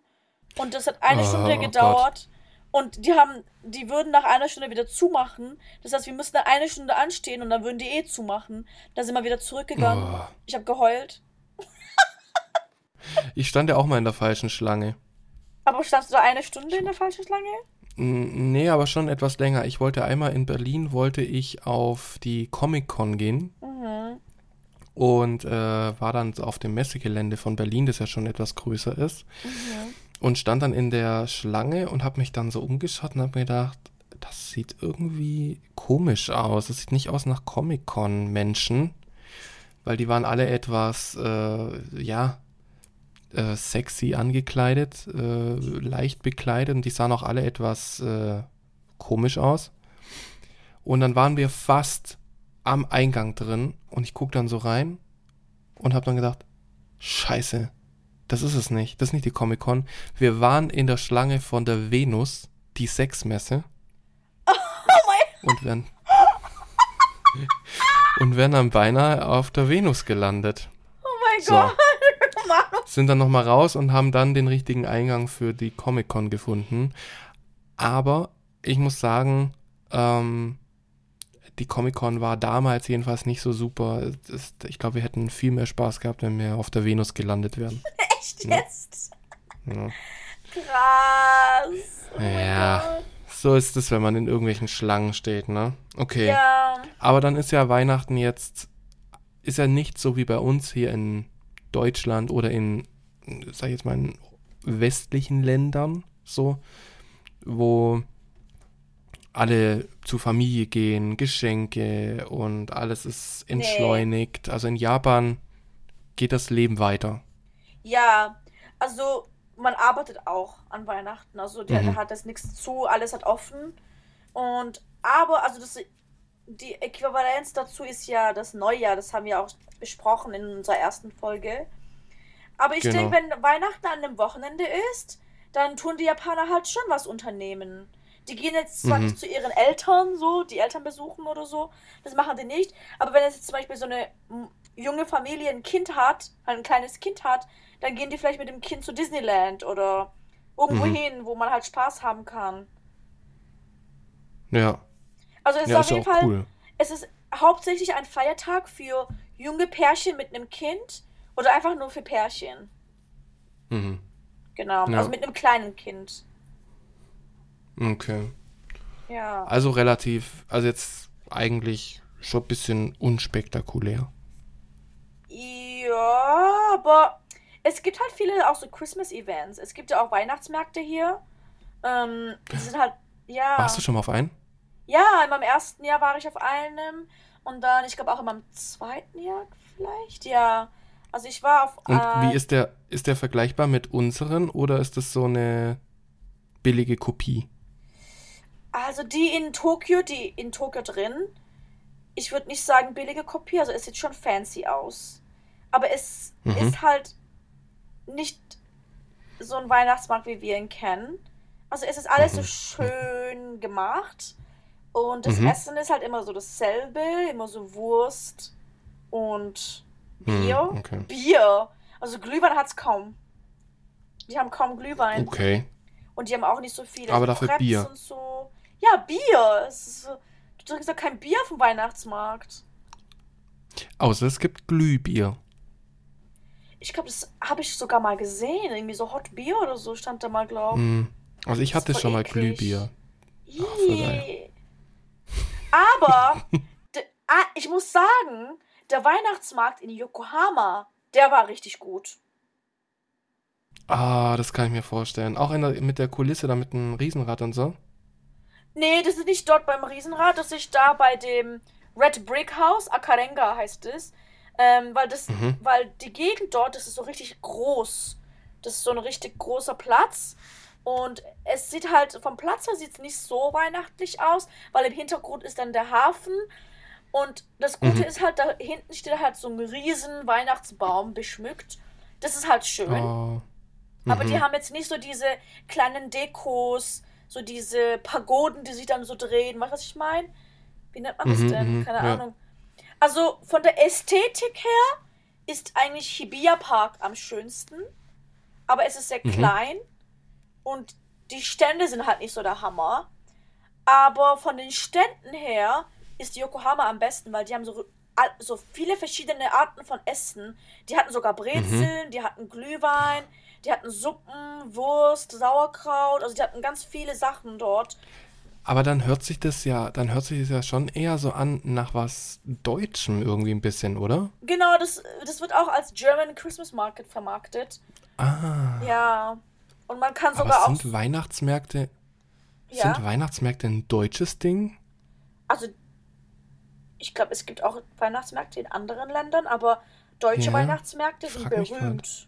C: Und das hat eine
A: Oh,
C: Stunde
A: oh
C: gedauert. Und die haben, die würden nach einer Stunde wieder zumachen. Das heißt, wir müssten eine Stunde anstehen und dann würden die eh zumachen. Da sind wir wieder zurückgegangen.
A: Oh.
C: Ich habe geheult.
A: Ich stand ja auch mal in der falschen Schlange.
C: Aber standst du da eine Stunde in der falschen Schlange?
A: Nee, aber schon etwas länger. Ich wollte einmal in Berlin, wollte ich auf die Comic-Con gehen
C: Mhm.
A: Und äh, war dann auf dem Messegelände von Berlin, das ja schon etwas größer ist.
C: Mhm.
A: Und stand dann in der Schlange und habe mich dann so umgeschaut und habe mir gedacht, das sieht irgendwie komisch aus. Das sieht nicht aus nach Comic-Con-Menschen, weil die waren alle etwas, äh, ja, äh, sexy angekleidet, äh, leicht bekleidet und die sahen auch alle etwas äh, komisch aus. Und dann waren wir fast am Eingang drin und ich gucke dann so rein und habe dann gedacht, scheiße, das ist es nicht. Das ist nicht die Comic-Con. Wir waren in der Schlange von der Venus, die Sexmesse. Und werden, und wären dann beinahe auf der Venus gelandet.
C: Oh mein
A: So.
C: Gott.
A: Sind dann nochmal raus und haben dann den richtigen Eingang für die Comic-Con gefunden. Aber ich muss sagen, ähm, die Comic-Con war damals jedenfalls nicht so super. Das, ich glaube, wir hätten viel mehr Spaß gehabt, wenn wir auf der Venus gelandet wären.
C: Echt
A: Ja.
C: jetzt?
A: Ja.
C: Krass. Oh
A: Ja. So ist es, wenn man in irgendwelchen Schlangen steht, ne? Okay.
C: Ja.
A: Aber dann ist ja Weihnachten jetzt, ist ja nicht so wie bei uns hier in Deutschland oder in, sag ich jetzt mal, in westlichen Ländern so, wo alle zur Familie gehen, Geschenke und alles ist entschleunigt. Also in Japan geht das Leben weiter.
C: Ja, also man arbeitet auch an Weihnachten. Also der,
A: Mhm.
C: hat das nichts zu, alles hat offen. Und aber, also das die Äquivalenz dazu ist ja das Neujahr, das haben wir auch besprochen in unserer ersten Folge. Aber ich
A: Genau.
C: denke, wenn Weihnachten an einem Wochenende ist, dann tun die Japaner halt schon was unternehmen. Die gehen jetzt zwar
A: Mhm.
C: nicht zu ihren Eltern so, die Eltern besuchen oder so, das machen die nicht. Aber wenn es jetzt zum Beispiel so eine junge Familie ein Kind hat, ein kleines Kind hat, dann gehen die vielleicht mit dem Kind zu Disneyland oder irgendwo
A: Mhm.
C: hin, wo man halt Spaß haben kann.
A: Ja,
C: Also es ist
A: ja,
C: auf
A: ist
C: jeden
A: auch
C: Fall,
A: cool.
C: es ist hauptsächlich ein Feiertag für junge Pärchen mit einem Kind oder einfach nur für Pärchen.
A: Mhm.
C: Genau,
A: Ja.
C: also mit einem kleinen Kind.
A: Okay.
C: Ja.
A: Also relativ, also jetzt eigentlich schon ein bisschen unspektakulär.
C: Ja, aber es gibt halt viele auch so Christmas-Events. Es gibt ja auch Weihnachtsmärkte hier. Ähm, die sind halt, ja.
A: Warst du schon mal auf einen?
C: Ja, in meinem ersten Jahr war ich auf einem und dann, ich glaube auch in meinem zweiten Jahr vielleicht, ja. Also ich war auf
A: Und
C: äh,
A: wie ist der, ist der vergleichbar mit unseren oder ist das so eine billige Kopie?
C: Also die in Tokio, die in Tokio drin. Ich würde nicht sagen billige Kopie, also es sieht schon fancy aus. Aber es
A: Mhm.
C: ist halt nicht so ein Weihnachtsmarkt, wie wir ihn kennen. Also es ist alles so
A: Mhm.
C: schön gemacht. Und das
A: Mhm.
C: Essen ist halt immer so dasselbe, immer so Wurst und Bier.
A: okay.
C: Bier. Also Glühwein hat's kaum. Die haben kaum Glühwein.
A: Okay.
C: Und die haben auch nicht so viele
A: Aber
C: so
A: dafür Bier.
C: und so. Ja, Bier. Es ist du trinkst doch kein Bier vom Weihnachtsmarkt.
A: Außer es gibt Glühbier.
C: Ich glaube, das habe ich sogar mal gesehen. Irgendwie so Hot Bier oder so stand da mal, glaub.
A: Hm. Also ich hatte schon mal
C: eklig.
A: Glühbier.
C: Ih. Aber ah, ich muss sagen, der Weihnachtsmarkt in Yokohama, der war richtig gut.
A: Ah, das kann ich mir vorstellen. Auch der, mit der Kulisse da mit dem Riesenrad und so.
C: Nee, das ist nicht dort beim Riesenrad, das ist da bei dem Red Brick House, Akarenga heißt es. Ähm, weil das,
A: Mhm.
C: weil die Gegend dort, das ist so richtig groß. Das ist so ein richtig großer Platz. Und es sieht halt, vom Platz her sieht es nicht so weihnachtlich aus, weil im Hintergrund ist dann der Hafen. Und das Gute
A: Mhm.
C: ist halt, da hinten steht halt so ein riesen Weihnachtsbaum beschmückt. Das ist halt schön.
A: Oh.
C: Aber die
A: Mhm.
C: haben jetzt nicht so diese kleinen Dekos, so diese Pagoden, die sich dann so drehen. Weißt du, was ich meine? Wie nennt man das
A: Mhm,
C: denn?
A: mhm,
C: Keine
A: ja.
C: Ahnung. Also von der Ästhetik her ist eigentlich Hibiya Park am schönsten. Aber es ist sehr
A: Mhm.
C: klein und die Stände sind halt nicht so der Hammer. Aber von den Ständen her ist Yokohama am besten, weil die haben so, so viele verschiedene Arten von Essen. Die hatten sogar Brezeln, die hatten Glühwein, die hatten Suppen, Wurst, Sauerkraut. Also die hatten ganz viele Sachen dort.
A: Aber dann hört sich das ja, dann hört sich das ja schon eher so an nach was Deutschem irgendwie ein bisschen, oder?
C: Genau, das, das wird auch als German Christmas Market vermarktet.
A: Ah.
C: Ja. Und man kann
A: Aber
C: sogar auch.
A: sind Weihnachtsmärkte,
C: Ja.
A: sind Weihnachtsmärkte ein deutsches Ding?
C: Also, ich glaube, es gibt auch Weihnachtsmärkte in anderen Ländern, aber deutsche
A: Ja,
C: Weihnachtsmärkte sind berühmt.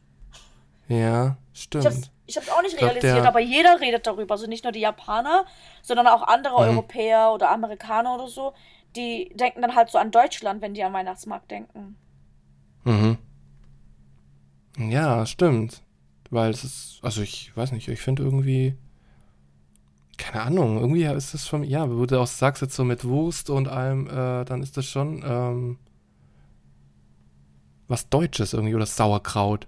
A: Ja,
C: Ich
A: stimmt.
C: hab's, ich hab's auch nicht
A: Ich glaub,
C: realisiert, aber jeder redet darüber. Also nicht nur die Japaner, sondern auch andere
A: Mhm.
C: Europäer oder Amerikaner oder so. Die denken dann halt so an Deutschland, wenn die an Weihnachtsmarkt denken.
A: Mhm. Ja, stimmt. Weil es ist, also ich weiß nicht, ich finde irgendwie, keine Ahnung, irgendwie ist es schon, ja, wo du auch sagst jetzt so mit Wurst und allem, äh, dann ist das schon ähm, was Deutsches irgendwie oder Sauerkraut.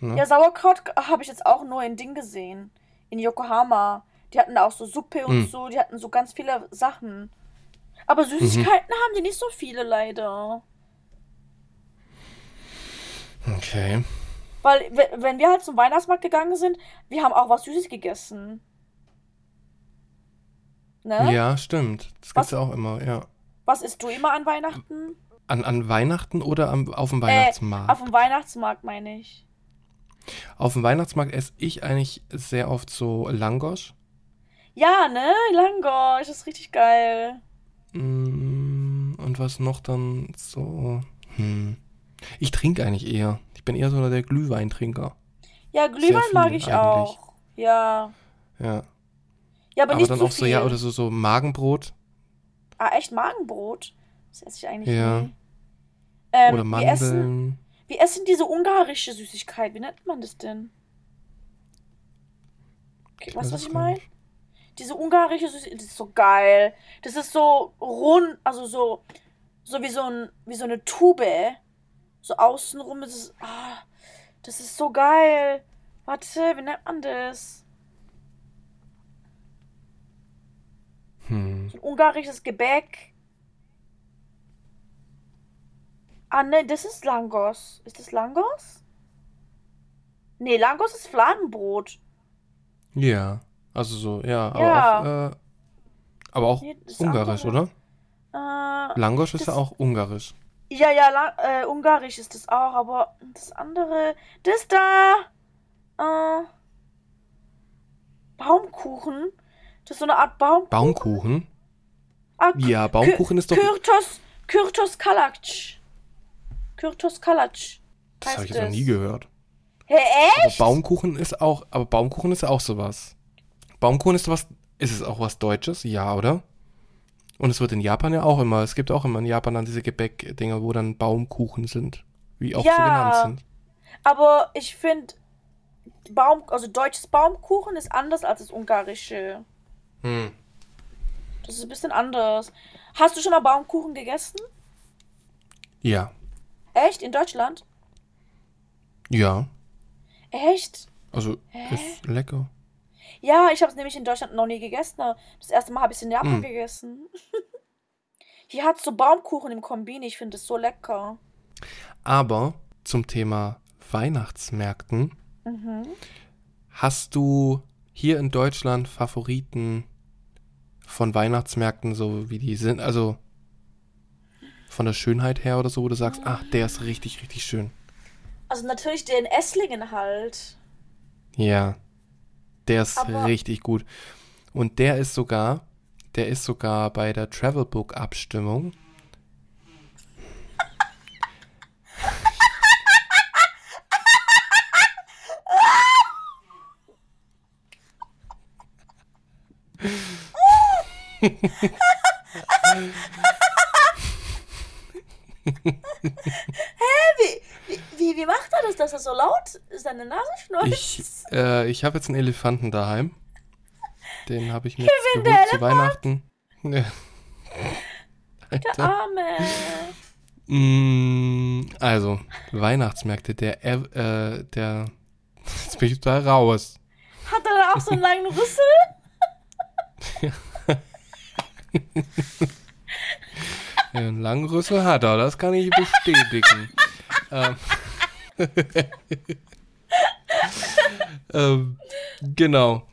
A: Ne?
C: Ja, Sauerkraut habe ich jetzt auch nur in Ding gesehen. In Yokohama. Die hatten da auch so Suppe und
A: Mhm.
C: so. Die hatten so ganz viele Sachen. Aber Süßigkeiten haben die nicht so viele leider.
A: Okay.
C: Weil, we- wenn wir halt zum Weihnachtsmarkt gegangen sind, wir haben auch was Süßes gegessen. Ne?
A: Ja, stimmt. Das
C: Was-
A: gibt's ja auch immer, ja.
C: Was isst du immer an Weihnachten?
A: An, an Weihnachten oder am, auf dem
C: Äh,
A: Weihnachtsmarkt?
C: auf dem Weihnachtsmarkt meine ich.
A: Auf dem Weihnachtsmarkt esse ich eigentlich sehr oft so Langosch.
C: Ja, ne? Langosch, ist richtig geil.
A: Mm, Und was noch dann so? Hm. Ich trinke eigentlich eher. Ich bin eher so der Glühweintrinker.
C: Ja, Glühwein mag ich
A: eigentlich.
C: auch. Ja.
A: Ja.
C: Ja, aber,
A: Aber,
C: nicht
A: dann
C: zu
A: auch
C: viel.
A: so, ja, oder so, so Magenbrot
C: Ah, echt Magenbrot? Das esse ich eigentlich
A: Ja.
C: nie. Ähm,
A: oder
C: wir essen,
A: Mandeln.
C: Wir essen diese ungarische Süßigkeit. Wie nennt man das denn? Okay, weißt du, was ich meine? Diese ungarische Süßigkeit, das ist so geil. Das ist so rund, also so, so wie so, ein, wie so eine Tube. So außenrum ist es. Ah, das ist so geil. Warte, wie nennt man das?
A: Hm.
C: So ein ungarisches Gebäck. Ah, ne, das ist Langos. Ist das Langos? Nee, Langos ist Fladenbrot.
A: Ja, also so, ja, aber
C: Ja.
A: auch, äh, aber auch
C: Nee,
A: ungarisch,
C: andere.
A: oder?
C: Äh,
A: Langosch ist ja auch ungarisch.
C: ja, ja, La äh, ungarisch ist das auch, aber das andere. Das da. Äh, Baumkuchen. Das ist so eine Art Baum.
A: Baumkuchen?
C: Ah,
A: Ja, Baumkuchen ist doch.
C: Kyrtos, Kyrtos Kalac. Kyrtos Kalac.
A: Das habe ich jetzt noch nie gehört.
C: Hä, echt?
A: Aber Baumkuchen ist auch, aber Baumkuchen ist auch sowas. Baumkuchen ist was, ist es auch was Deutsches? Ja, oder? Und es wird in Japan ja auch immer, es gibt auch immer in Japan dann diese Gebäckdinger, wo dann Baumkuchen sind, wie auch so
C: Ja.
A: genannt sind.
C: Aber ich finde, Baum, also deutsches Baumkuchen ist anders als das ungarische.
A: Hm.
C: Das ist ein bisschen anders. Hast du schon mal Baumkuchen gegessen?
A: Ja,
C: Echt? In Deutschland?
A: ja,
C: Echt?
A: also
C: Hä?
A: ist lecker.
C: Ja, ich habe es nämlich in Deutschland noch nie gegessen. Das erste Mal habe ich es in Japan
A: Mm.
C: gegessen. Hier hat so Baumkuchen im Kombini. Ich finde es so lecker.
A: Aber zum Thema Weihnachtsmärkten,
C: Mhm.
A: hast du hier in Deutschland Favoriten von Weihnachtsmärkten, so wie die sind, also von der Schönheit her oder so, wo du sagst, ach, der ist richtig, richtig schön.
C: Also natürlich den Esslingen halt.
A: Ja, der ist
C: Aber-
A: richtig gut. Und der ist sogar, der ist sogar bei der Travelbook Abstimmung.
C: Wie, wie, wie, wie macht er das, dass er so laut seine Nase schnurrt?
A: Ich, äh, ich habe jetzt einen Elefanten daheim. Den habe ich mir jetzt
C: Kevin,
A: geholt
C: der
A: zu Weihnachten. Ja.
C: Der. Arme.
A: Mm, Also, Weihnachtsmärkte, der, äh, der, jetzt bin ich total raus.
C: Hat er da auch so einen langen Rüssel?
A: Ja, einen langen Rüssel hat er, das kann ich bestätigen. ähm, ähm, genau.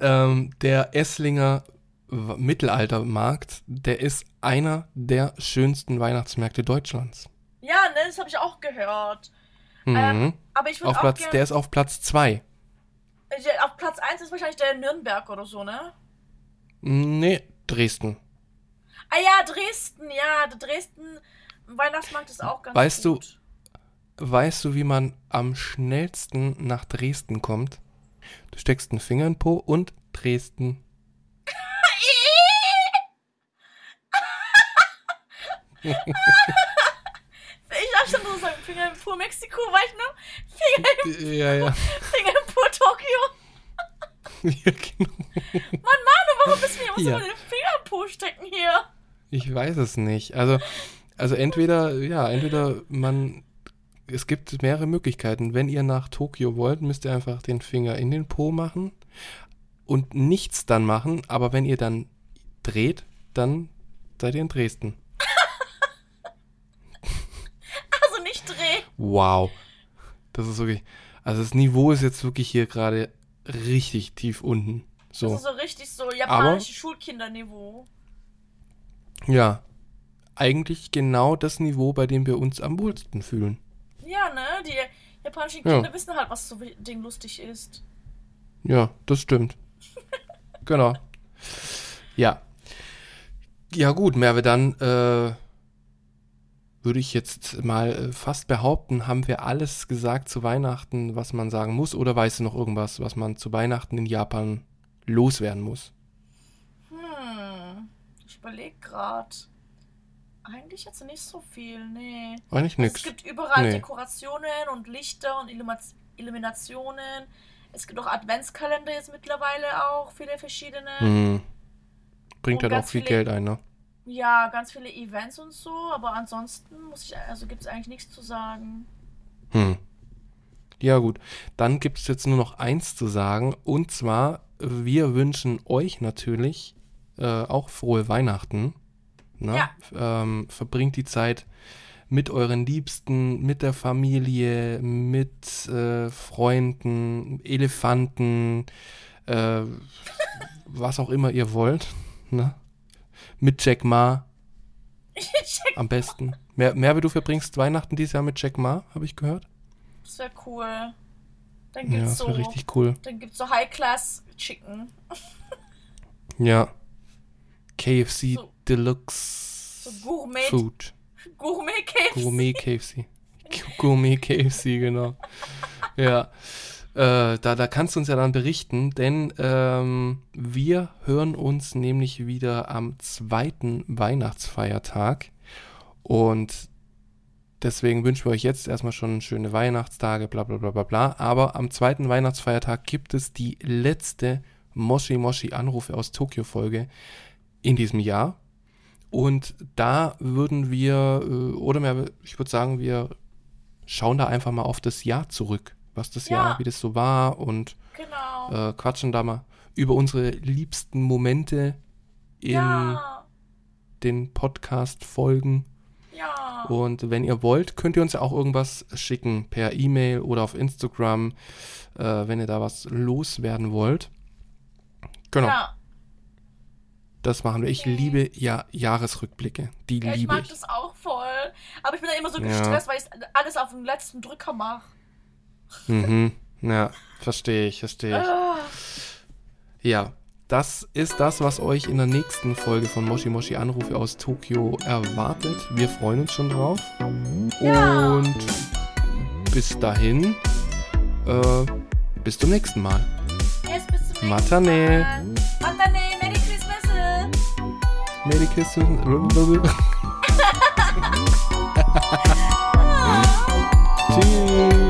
A: Ähm, der Esslinger Mittelaltermarkt, der ist einer der schönsten Weihnachtsmärkte Deutschlands.
C: Ja, ne, das habe ich auch gehört.
A: Mhm.
C: Ähm, Aber ich würde
A: auf
C: auch
A: Platz,
C: gern,
A: der ist auf Platz 2.
C: Ich- Auf Platz 1 ist wahrscheinlich der Nürnberg oder so, ne?
A: Nee, Dresden.
C: Ah ja, Dresden, ja, der Dresden Weihnachtsmarkt ist auch ganz
A: Weißt du-
C: gut.
A: Weißt du, wie man am schnellsten nach Dresden kommt? Du steckst einen Finger in den Po und Dresden.
C: Ich dachte schon, du sagst Finger im Po Mexiko, ich nur? Finger,
A: Ja, ja.
C: Finger im Po Tokio.
A: ja genau.
C: Mann, Manu, warum bist du mir? Muss
A: Ja.
C: immer den Finger im Po stecken hier.
A: Ich weiß es nicht. Also, also entweder, ja, entweder man. Es gibt mehrere Möglichkeiten. Wenn ihr nach Tokio wollt, müsst ihr einfach den Finger in den Po machen und nichts dann machen. Aber wenn ihr dann dreht, dann seid ihr in Dresden.
C: Also nicht drehen.
A: Wow. Das ist wirklich. Also das Niveau ist jetzt wirklich hier gerade richtig tief unten.
C: Das
A: So.
C: ist so richtig so japanische Schulkinderniveau.
A: Ja. Eigentlich genau das Niveau, bei dem wir uns am wohlsten fühlen.
C: Ja, ne? Die japanischen
A: Ja.
C: Kinder wissen halt, was so Ding lustig ist.
A: Ja, das stimmt. genau. Ja. Ja, gut, Merve, dann äh, würde ich jetzt mal äh, fast behaupten, haben wir alles gesagt zu Weihnachten, was man sagen muss? Oder weißt du noch irgendwas, was man zu Weihnachten in Japan loswerden muss?
C: Überlege gerade. Eigentlich jetzt nicht so viel, nee.
A: Eigentlich
C: Also
A: nix.
C: es gibt überall
A: Nee.
C: Dekorationen und Lichter und Illuma- Illuminationen. Es gibt auch Adventskalender jetzt mittlerweile auch, viele verschiedene.
A: Hm. Bringt
C: Und
A: halt auch viel
C: viele-
A: Geld ein, ne?
C: Ja, ganz viele Events und so, aber ansonsten muss ich, also gibt es eigentlich nichts zu sagen.
A: Hm. Ja, gut. Dann gibt es jetzt nur noch eins zu sagen. Und zwar, wir wünschen euch natürlich äh, auch frohe Weihnachten. Ne?
C: Ja.
A: Ähm, verbringt die Zeit mit euren Liebsten, mit der Familie, mit äh, Freunden, Elefanten, äh, was auch immer ihr wollt. Ne? Mit Jack Ma
C: Check,
A: am besten. Mer Merve, du verbringst Weihnachten dieses Jahr mit Jack Ma, habe ich gehört.
C: das wäre cool. Dann
A: Ja,
C: gibt's
A: das
C: so,
A: wäre richtig cool.
C: dann gibt's so High-Class-Chicken.
A: Ja. KFC
C: So-
A: Deluxe
C: So Gourmet,
A: Food.
C: Gourmet KFC.
A: Gourmet KFC. Gourmet KFC, genau. Ja. Äh, da, da kannst du uns ja dann berichten, denn ähm, wir hören uns nämlich wieder am zweiten Weihnachtsfeiertag. Und deswegen wünschen wir euch jetzt erstmal schon schöne Weihnachtstage, bla bla bla bla bla. Aber am zweiten Weihnachtsfeiertag gibt es die letzte Moshi Moshi Anrufe aus Tokio Folge in diesem Jahr. Und da würden wir, äh, oder mehr, ich würde sagen, wir schauen da einfach mal auf das Jahr zurück, was das
C: Ja.
A: Jahr, wie das so war und
C: Genau.
A: äh, quatschen da mal über unsere liebsten Momente in
C: ja.
A: den Podcast-Folgen.
C: Ja.
A: Und wenn ihr wollt, könnt ihr uns ja auch irgendwas schicken per E-Mail oder auf Instagram, äh, wenn ihr da was loswerden wollt. Genau,
C: Ja.
A: Das machen wir. Ich
C: Okay.
A: liebe ja Jahresrückblicke. Die
C: ja, ich
A: liebe
C: mag
A: ich.
C: das auch voll. Aber ich bin dann immer so
A: Ja.
C: gestresst, weil ich alles auf den letzten Drücker mache.
A: Mhm. Ja, verstehe ich, verstehe ich.
C: Ah.
A: Ja, das ist das, was euch in der nächsten Folge von Moshi Moshi Anrufe aus Tokio erwartet. Wir freuen uns schon drauf.
C: Ja.
A: Und bis dahin, äh, bis zum nächsten Mal.
C: Yes, bis zum nächsten
A: Matane.
C: Mal. Matane. Ah.
A: Tschüss.